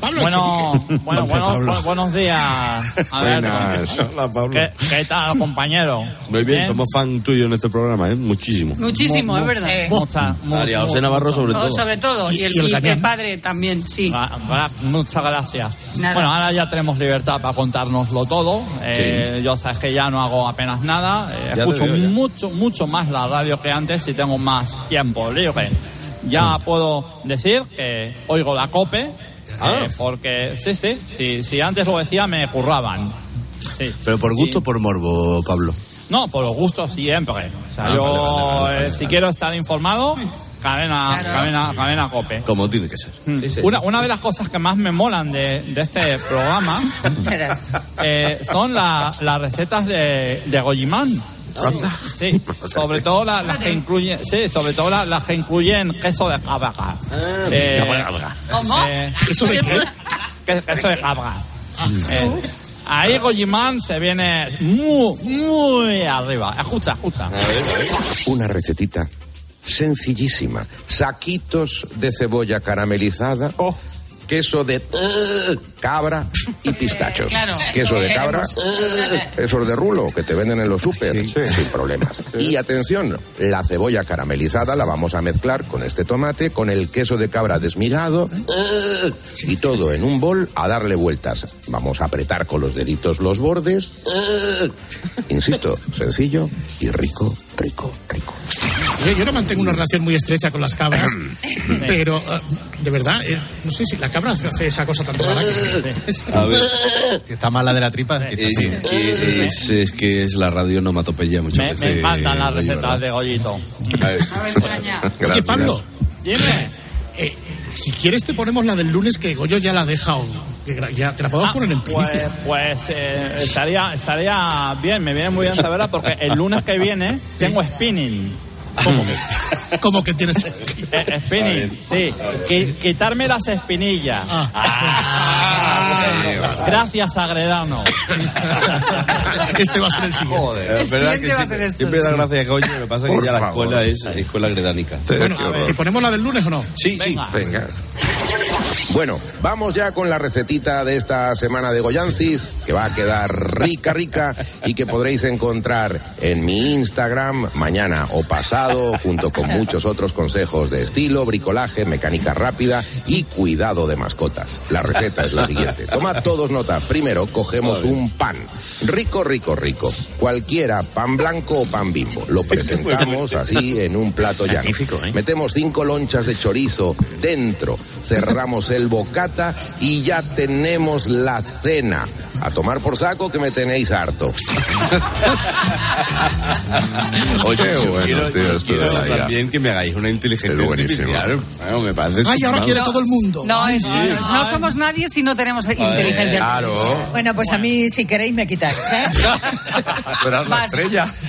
Pablo bueno, bueno, bueno, Pablo. bu- buenos días. Alberto. Buenas. Hola, Pablo. ¿Qué, qué tal, compañero? Muy bien, somos fan tuyo en este programa, ¿eh? Muchísimo. Muchísimo, Mu- es verdad. Muchas, mu- María José Navarro, sobre todo. sobre todo. Y, el, Y el y el padre también, sí. Ah, Muchas gracias. Nada. Bueno, ahora ya tenemos libertad para contárnoslo todo. Eh, Yo sabes que ya no hago apenas nada. Eh, escucho veo, mucho, mucho más la radio que antes y tengo más tiempo libre. Ya puedo decir que oigo la COPE. Ah. eh, porque, sí, sí, sí, si antes lo decía me curraban. Sí. Pero por gusto o por morbo, Pablo. No, por los gustos siempre. O sea, Ah, yo, vale, vale, vale, eh, vale, si quiero estar informado, cadena, Claro. cadena, cadena COPE. Como tiene que ser. Mm. Una, una de las cosas que más me molan de, de este programa eh, son la- las recetas de, de Goyimán. Sí, sobre todo la- las que incluyen, sí, sobre todo la- las que incluyen queso de cabra. Eh, ¿Cómo? eh, ¿Eso de qué? que- queso de cabra. Eh, ahí Goyimán se viene muy, muy arriba. Escucha, escucha. Una recetita sencillísima. Saquitos de cebolla caramelizada, queso de eh, cabra y pistachos. Claro. Queso de cabra, eh, esos de rulo que te venden en los super, sin problemas. Y atención, la cebolla caramelizada la vamos a mezclar con este tomate, con el queso de cabra desmirado eh, y todo en un bol a darle vueltas. Vamos a apretar con los deditos los bordes. Insisto, sencillo y rico, rico, rico. Yo, yo no mantengo una relación muy estrecha con las cabras, pero eh, de verdad, eh, no sé si la cabra hace esa cosa tan rara que... A ver. Si está mala de la tripa, Es, sí. que es, es que es la radio onomatopeya muchas Me, veces. me encantan las Goyo, recetas ¿verdad? de Goyito. A ver. Oye, Pablo, Dime. eh, Si quieres te ponemos la del lunes que Goyo ya la ha dejado. Ya te la podemos poner en Pues, primicia. pues eh, estaría, estaría bien, me viene muy bien saberla porque el lunes que viene tengo spinning. ¿Cómo que tienes Eh, spinning? Sí, Qui- quitarme las espinillas. Ah, Gracias, Agredano. Este va a ser el siguiente. Joder, es verdad que sí. Siempre da gracia que oye, lo que pasa es Por que ya la favor. escuela es escuela gredánica. Bueno, ¿te ponemos la del lunes o no? Sí, sí. Venga. Bueno, vamos ya con la recetita de esta semana de Goyancis, que va a quedar rica, rica y que podréis encontrar en mi Instagram mañana o pasado, junto con muchos otros consejos de estilo, bricolaje, mecánica rápida y cuidado de mascotas. La receta es la siguiente. Tomad todos nota. Primero cogemos un pan. Rico, rico, rico. Cualquiera, pan blanco o pan bimbo. Lo presentamos así en un plato llano. Metemos cinco lonchas de chorizo dentro, cerramos el bocata y ya tenemos la cena. A tomar por saco que me tenéis harto. Oye, yo bueno, quiero, tío, yo esto quiero la también que me hagáis una inteligencia artificial. Bueno, me parece Ay, ahora quiere todo el mundo. No, es- no somos nadie si no tenemos inteligencia claro. artificial. Bueno, pues a mí, si queréis, me quitáis. ¿eh? Verás Vas,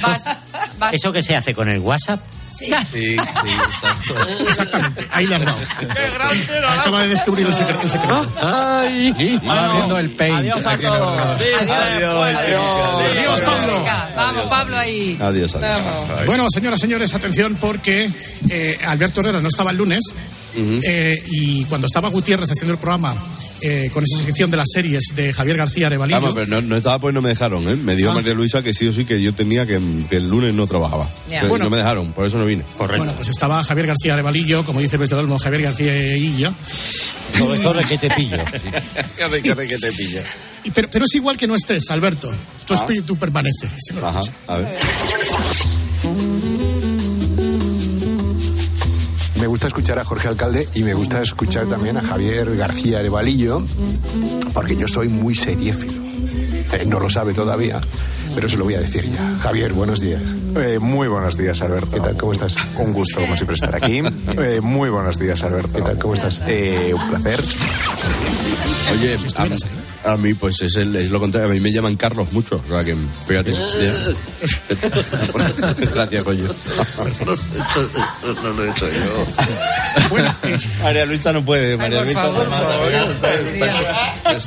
vas, vas. ¿Eso que se hace con el WhatsApp? Sí. Sí, sí, exacto. Exactamente, ahí le has dado. Acaba de descubrir el, secre- el secreto. Ay, va viendo el paint. Adiós a todos. Adiós, Adiós, Pablo. Venga, vamos, Pablo ahí. Adiós, adiós. Bueno, señoras, señores, atención porque eh, Alberto Herrera no estaba el lunes eh, y cuando estaba Gutiérrez haciendo el programa eh, con esa sección de las series de Javier García Arevalillo, Vamos, pero no, no estaba pues no me dejaron, ¿eh? Me dijo Ah. María Luisa que sí o sí que yo tenía que, que el lunes no trabajaba. Bueno. no me dejaron, por eso no vine. bueno, pues estaba Javier García Arevalillo, como dice Luis del Olmo, Javier García Illa, Corre, corre, que te pillo. Corre, corre, que te pilla. y- pero, pero es igual que no estés, Alberto. Tu Ah. espíritu permanece. Ajá, a ver. Me gusta escuchar a Jorge Alcalde y me gusta escuchar también a Javier García Arevalillo, porque yo soy muy seriéfilo. Eh, no lo sabe todavía, pero se lo voy a decir ya. Javier, buenos días. Eh, muy buenos días, Alberto. ¿Qué tal? ¿Cómo estás? Un gusto, como siempre, estar aquí. Eh, muy buenos días, Alberto. ¿Qué tal? ¿Cómo estás? Eh, un placer. Oye, a, mí pues es, el, es lo contrario, a mí me llaman Carlos mucho, o sea que fíjate. Gracias, coño. No lo he hecho yo. María Luisa no puede, María por Luisa favor, mata.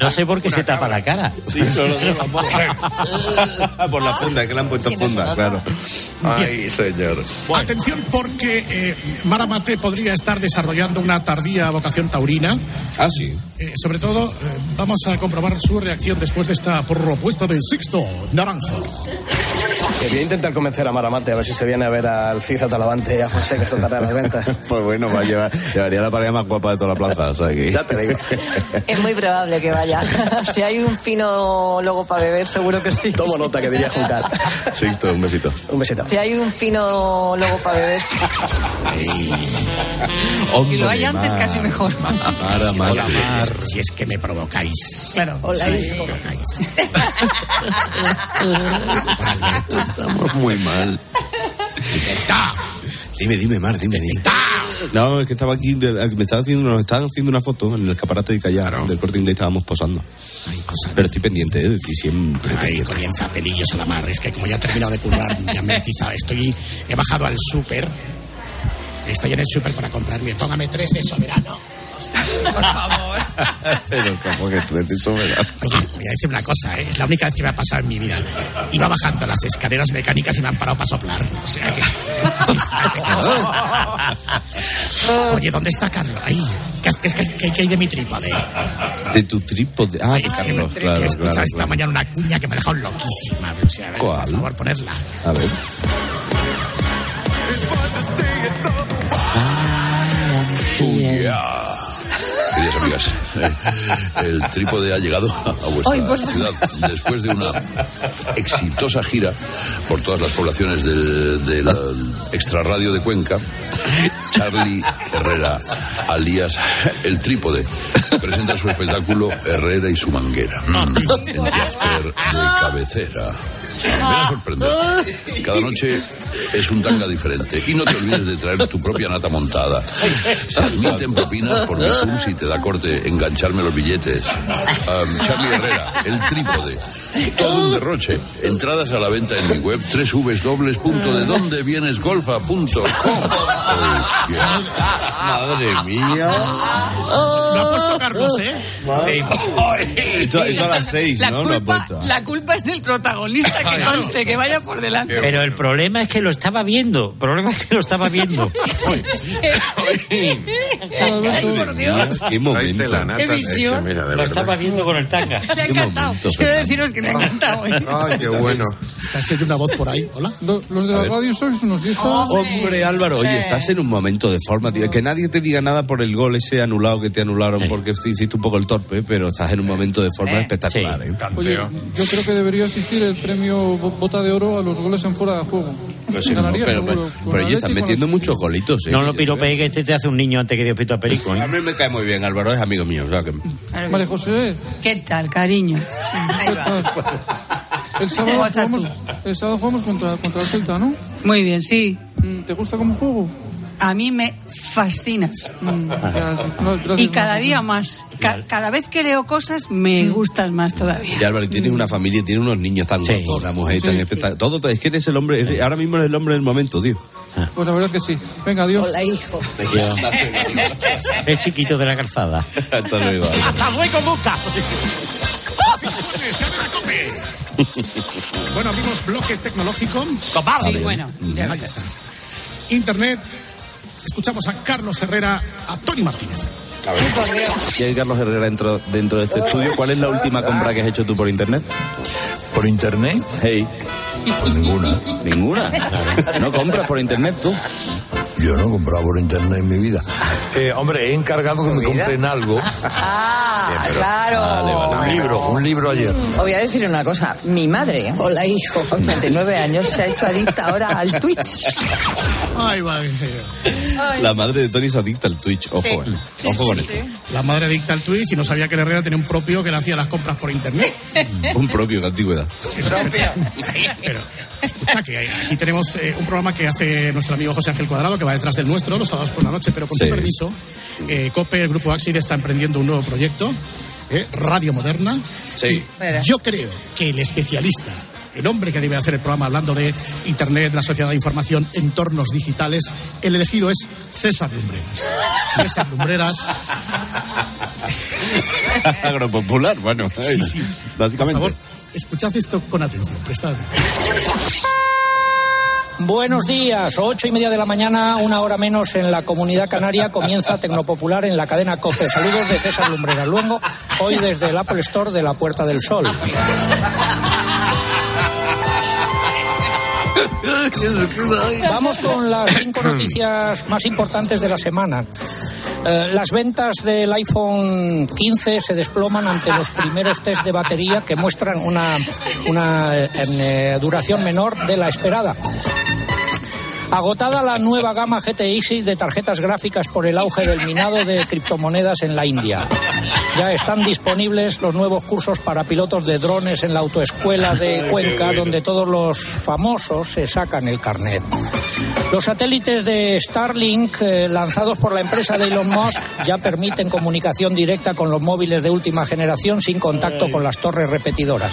No sé por qué se tapa la cara. Sí, solo boca. Por la funda, que le han puesto funda, claro. Ay, señor. Atención porque eh, Mara Mate podría estar desarrollando una tardía vocación taurina. Ah, sí. Eh, sobre todo, eh, vamos a comprobar su reacción después de esta propuesta de Sixto Naranjo. Que voy a intentar convencer a Maramate a ver si se viene a ver al Ciza Talavante y a Fonseca esta tarde a las ventas. Pues bueno, va a llevar, llevaría la pareja más guapa de toda la plaza, o sea que... Ya te digo. Es muy probable que vaya. Si hay un fino logo para beber, seguro que sí. Tomo nota que diría Juncar. Sixto, un besito. Un besito. Si hay un fino logo para beber. Si lo hay antes, casi mejor. Hola, Mar, si es que me provocáis. Bueno, hola, Sí, hijo. provocáis. Estamos muy mal. Dime, dime, Mar, dime, dime. No, es que estaba aquí, de- me estaba haciendo, nos estaban haciendo una foto en el escaparate de Callar, del corte inglés estábamos posando. Pero estoy pendiente ¿eh? de ti siempre. Ahí comienza pelillos a la mar. Es que como ya he terminado de currar, ya me quizá estoy. He bajado al súper. Estoy en el súper para comprarme. Póngame tres de soberano. Por favor. Pero como que tú eres soberano. Oye, voy a decir una cosa, ¿eh? es la única vez que me ha pasado en mi vida. Iba bajando las escaleras mecánicas y me han parado para soplar. O sea que. Oye, ¿dónde está Carlos? Ahí. ¿Qué, qué, qué- qué- qué hay de mi trípode? De tu trípode. Ah, es que Carlos, he claro, escuchado claro, esta claro. mañana una cuña que me ha dejado loquísima. O sea, a ver, ¿Cuál? por favor, ponerla. A ver. Amigas, el trípode ha llegado a vuestra favor. ciudad después de una exitosa gira por todas las poblaciones del, de la extrarradio de Cuenca. Charlie Herrera, alias El Trípode, presenta su espectáculo Herrera y su manguera. En After de cabecera. Ven a sorprender. Cada noche es un tanga diferente. Y no te olvides de traer tu propia nata montada. Se admiten propinas por Bizum si te da corte engancharme los billetes. Am, Charlie Herrera, el trípode. Todo un derroche. Entradas a la venta en mi web www.dedondevienesgolfa.com. Madre mía. Lo ha puesto Carlos, ¿eh? Esto, esto a las seis, La ¿no? Culpa, la culpa es del protagonista, que conste, que vaya por delante. Pero el problema es que lo estaba viendo. El problema es que lo estaba viendo. por Dios. Qué momento. Qué visión. Lo estaba viendo con el tanga. Me ha encantado. Quiero deciros que me. ¿eh? Ay, qué bueno. Estás en una voz por ahí. Hola. Los de la radio sois unos viejos. Hombre, Álvaro, oye, estás en un momento de forma, tío. Que nadie te diga nada por el gol ese anulado que te anularon porque hiciste un poco el torpe, pero estás en un momento de forma espectacular, ¿eh? Oye, yo creo que debería existir el premio Bo- Bota de Oro a los goles en fuera de juego. Pues sí, no, pero, seguro, pero, pero ellos están metiendo muchos golitos, ¿eh? No lo piropees que este te hace un niño antes que Dios pito a perico. ¿eh? A mí me cae muy bien, Álvaro, es amigo mío. o sea que- Vale, José, ¿Qué tal, cariño? el sábado ¿Cómo estás jugamos, el sábado jugamos contra, contra el Celta, ¿no? Muy bien, sí. Mm, ¿Te gusta como juego? A mí me fascina. Mm, ya, no, gracias, Y cada no. día más. Ca- cada vez que leo cosas, me gustas más todavía. Y Álvaro, y tienes una familia, tienes unos niños tan guapos, una mujer tan espectacular. Todo, es que eres el hombre, eres- ahora mismo eres el hombre del momento, tío. Pues la verdad que sí. Venga, adiós. Hola, hijo. Es chiquito de la calzada. Hasta luego. ¡Hasta luego, Luca! Bueno, abrimos bloque tecnológico. Sí, bueno. Ahí está. Internet. Escuchamos a Carlos Herrera, a Tony Martínez. ¿Y hay Carlos Herrera dentro, dentro de este estudio? ¿Cuál es la última compra que has hecho tú por internet? ¿Por internet? Hey. Ninguna. ¿Ninguna? ¿No compras por internet tú? Yo no he comprado por internet en mi vida. Eh, hombre, he encargado que me compren algo. Ah, claro. Un libro, un libro ayer. Os voy a decir una cosa. Mi madre, hola hijo, 89 años, se ha hecho adicta ahora al Twitch. Ay, va. La madre de Tony se adicta al Twitch. Ojo, eh. Ojo con esto. La madre adicta al Twitch y no sabía que Herrera tenía un propio que le hacía las compras por internet. Un propio de antigüedad. Pero, escucha, que aquí tenemos eh, un programa que hace nuestro amigo José Ángel Cuadrado, que va detrás del nuestro, los sábados por la noche, pero con Sí. su permiso, eh, COPE, el grupo Axid, está emprendiendo un nuevo proyecto, eh, Radio Moderna. Sí. Yo creo que el especialista, el hombre que debe hacer el programa hablando de Internet, la sociedad de información, entornos digitales, el elegido es César Lumbreras. César Lumbreras. Agropopular, bueno. Sí, sí. Básicamente. Por favor, escuchad esto con atención, prestad atención. Buenos días, ocho y media de la mañana, una hora menos en la comunidad canaria, comienza Tecnopopular en la cadena COPE. Saludos de César Lumbreras. Luego, hoy desde el Apple Store de la Puerta del Sol. Vamos con las cinco noticias más importantes de la semana. Eh, las ventas del iPhone 15 se desploman ante los primeros test de batería que muestran una, una eh, en, eh, duración menor de la esperada. Agotada la nueva gama GTX de tarjetas gráficas por el auge del minado de criptomonedas en la India. Ya están disponibles los nuevos cursos para pilotos de drones en la autoescuela de Cuenca, donde todos los famosos se sacan el carnet. Los satélites de Starlink, eh, lanzados por la empresa de Elon Musk, ya permiten comunicación directa con los móviles de última generación sin contacto con las torres repetidoras.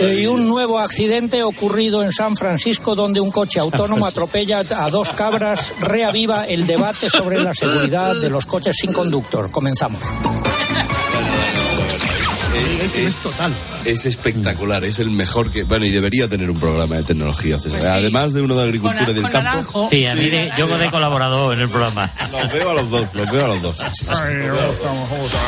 Eh, y un nuevo accidente ocurrido en San Francisco, donde un coche autónomo atropella a dos cabras, reaviva el debate sobre la seguridad de los coches sin conductor. Comenzamos. Es, es total. Es espectacular, es el mejor que. Bueno, y debería tener un programa de tecnología, César. Pues sí. Además de uno de agricultura Con- y del con campo. naranjo. Sí, a mí de- yo de colaborador en el programa. Los veo a los dos, los veo a los dos.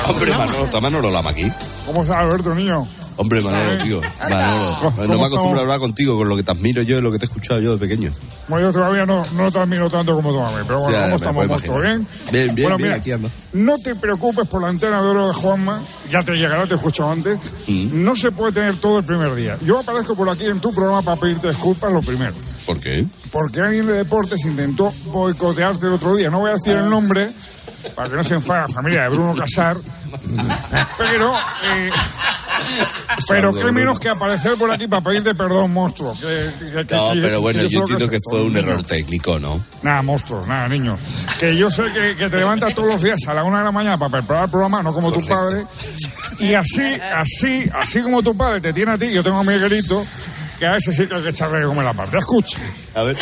Hombre, Manolo, está Manolo Lama aquí. ¿Cómo estás, Alberto, niño? Hombre, Manolo, tío. Manolo. ¿Cómo No me acostumbro a hablar contigo con lo que te admiro yo y lo que te he escuchado yo de pequeño. Bueno, yo todavía no, no te admiro tanto como tú a mí, pero bueno, Ya, ¿cómo me estamos? ¿Todo bien? Bien, bien, bueno, bien, mira, aquí ando. No te preocupes por la antena de oro de Juanma, ya te llegará, te he escuchado antes. Mm. No se puede tener todo el primer día. Yo aparezco por aquí en tu programa para pedirte disculpas lo primero. ¿Por qué? Porque alguien de deportes intentó boicotearte el otro día. No voy a decir el nombre para que no se enfade la familia de Bruno Casar. Pero eh, Pero qué menos que aparecer por aquí para pedirte perdón, monstruo. Que- que- que- No, pero bueno, yo solo entiendo que fue un error técnico, ¿no? Nada, monstruo, nada, niño. Que yo sé que, que te levantas todos los días a la una de la mañana para preparar el programa, no como tu padre. Y así, así, así como tu padre te tiene a ti, yo tengo a Miguelito, que a ese sí que hay que echarle de comer la parte. Escucha. A ver.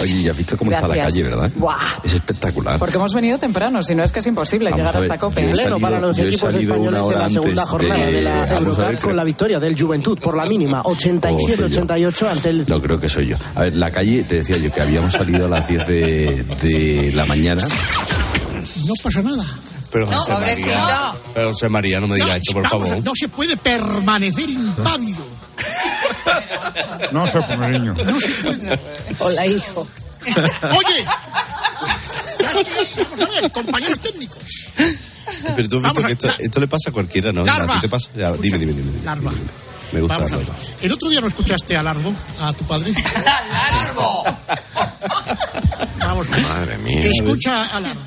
Oye, ya has visto cómo está la Gracias. calle, ¿verdad? Buah. Es espectacular. Porque hemos venido temprano, si no es que es imposible Vamos llegar hasta Cope. yo he salido- yo he salido una hora antes segunda jornada de, la vamos a Eurocup con la victoria del Juventud por la mínima Oh, soy yo. 87-88 ante el No creo que soy yo. A ver, la calle, te decía yo que habíamos salido a las 10 de, de la mañana. No pasa nada. Pero No, José María. pobrecito. Pero José María, no me diga No, esto, por vamos, favor. No se puede permanecer impávido. No se pone niño. No se puede. Hola, hijo. Oye, vamos a ver, compañeros técnicos. Pero tú has Vamos visto a- que esto, esto le pasa a cualquiera, ¿no? Larva. ¿A ti te pasa? Ya, dime, dime, dime. dime. Larva. Me gusta Vamos a. Larva. ¿El otro día no escuchaste a Largo, a tu padre? Vamos a ver. Madre mía. Escucha a Largo.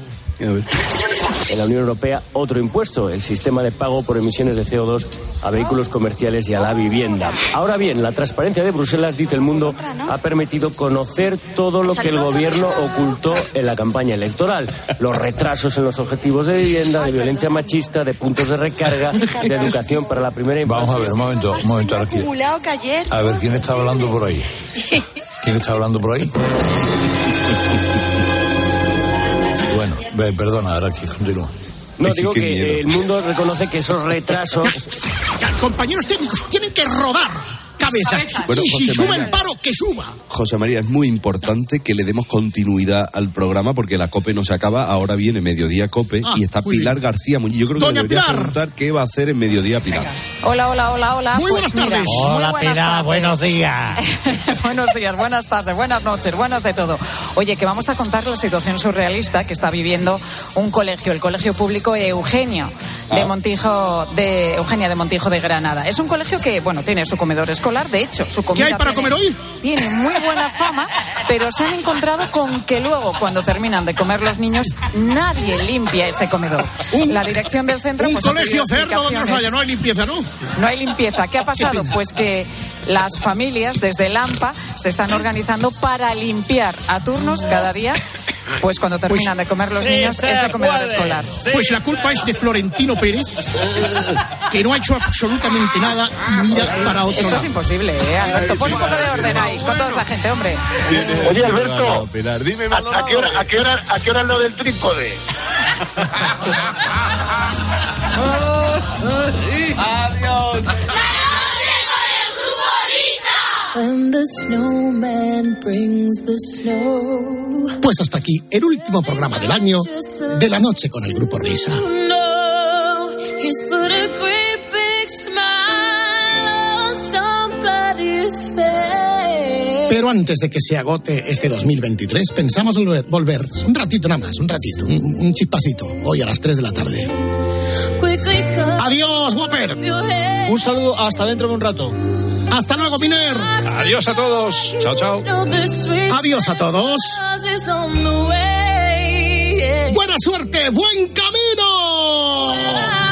En la Unión Europea, otro impuesto, el sistema de pago por emisiones de CO2 a vehículos comerciales y a la vivienda. Ahora bien, la transparencia de Bruselas, dice el mundo, ha permitido conocer todo lo que el gobierno ocultó en la campaña electoral. Los retrasos en los objetivos de vivienda, de violencia machista, de puntos de recarga, de educación para la primera infancia. Vamos a ver, un momento, un momento aquí. A ver, ¿quién está hablando por ahí? ¿Quién está hablando por ahí? Ve, perdona, ahora aquí, continúa. No, digo que el mundo reconoce que esos retrasos... Ya, compañeros técnicos, tienen que rodar cabezas. Bueno, y si José sube María. el paro, que suba. José María, es muy importante que le demos continuidad al programa porque la COPE no se acaba. Ahora viene Mediodía COPE Ah, y está Pilar García Muñiz. Yo creo que Doña debería Pilar. preguntar qué va a hacer en Mediodía Pilar. Hola, hola, hola, hola. Muy Pues buenas tardes. Hola, buenas Pilar, tardes. buenos días. buenos días, buenas tardes, buenas noches, buenas de todo. Oye, que vamos a contar la situación surrealista que está viviendo un colegio, el Colegio Público Eugenio de. Montijo, de Eugenia de Montijo de Granada. Es un colegio que, bueno, tiene su comedor escolar, de hecho, su comida hay para tiene- comer hoy? Tiene muy buena fama, pero se han encontrado con que luego, cuando terminan de comer los niños, nadie limpia ese comedor. la dirección del centro Un pues, colegio cerdo donde vaya, no hay limpieza, ¿no? No hay limpieza. ¿Qué ha pasado? Pues que las familias desde el AMPA se están organizando para limpiar a turnos cada día, pues cuando terminan de comer los Sí niños se ese comedor puede. escolar. Pues la culpa es de Florentino Pérez, que no ha hecho absolutamente nada y mira para otro Esto es lado. imposible, ¿eh, Alberto? Pon un poco de orden ahí, con toda esa gente, hombre. Oye, Alberto, dime, ¿a, a qué hora, a, qué hora, ¿a qué hora es lo del trípode? Adiós. Pues hasta aquí el último programa del año de la noche con el Grupo Risa. No, he's put a great big smile on somebody's face. Pero antes de que se agote este 2023, pensamos volver, un ratito nada más, un ratito, un, un chispacito, hoy a las 3 de la tarde. Adiós, Whopper. Un saludo hasta dentro de un rato. Hasta luego, Miner. Adiós a todos. Chao, chao. Adiós a todos. Buena suerte, buen camino.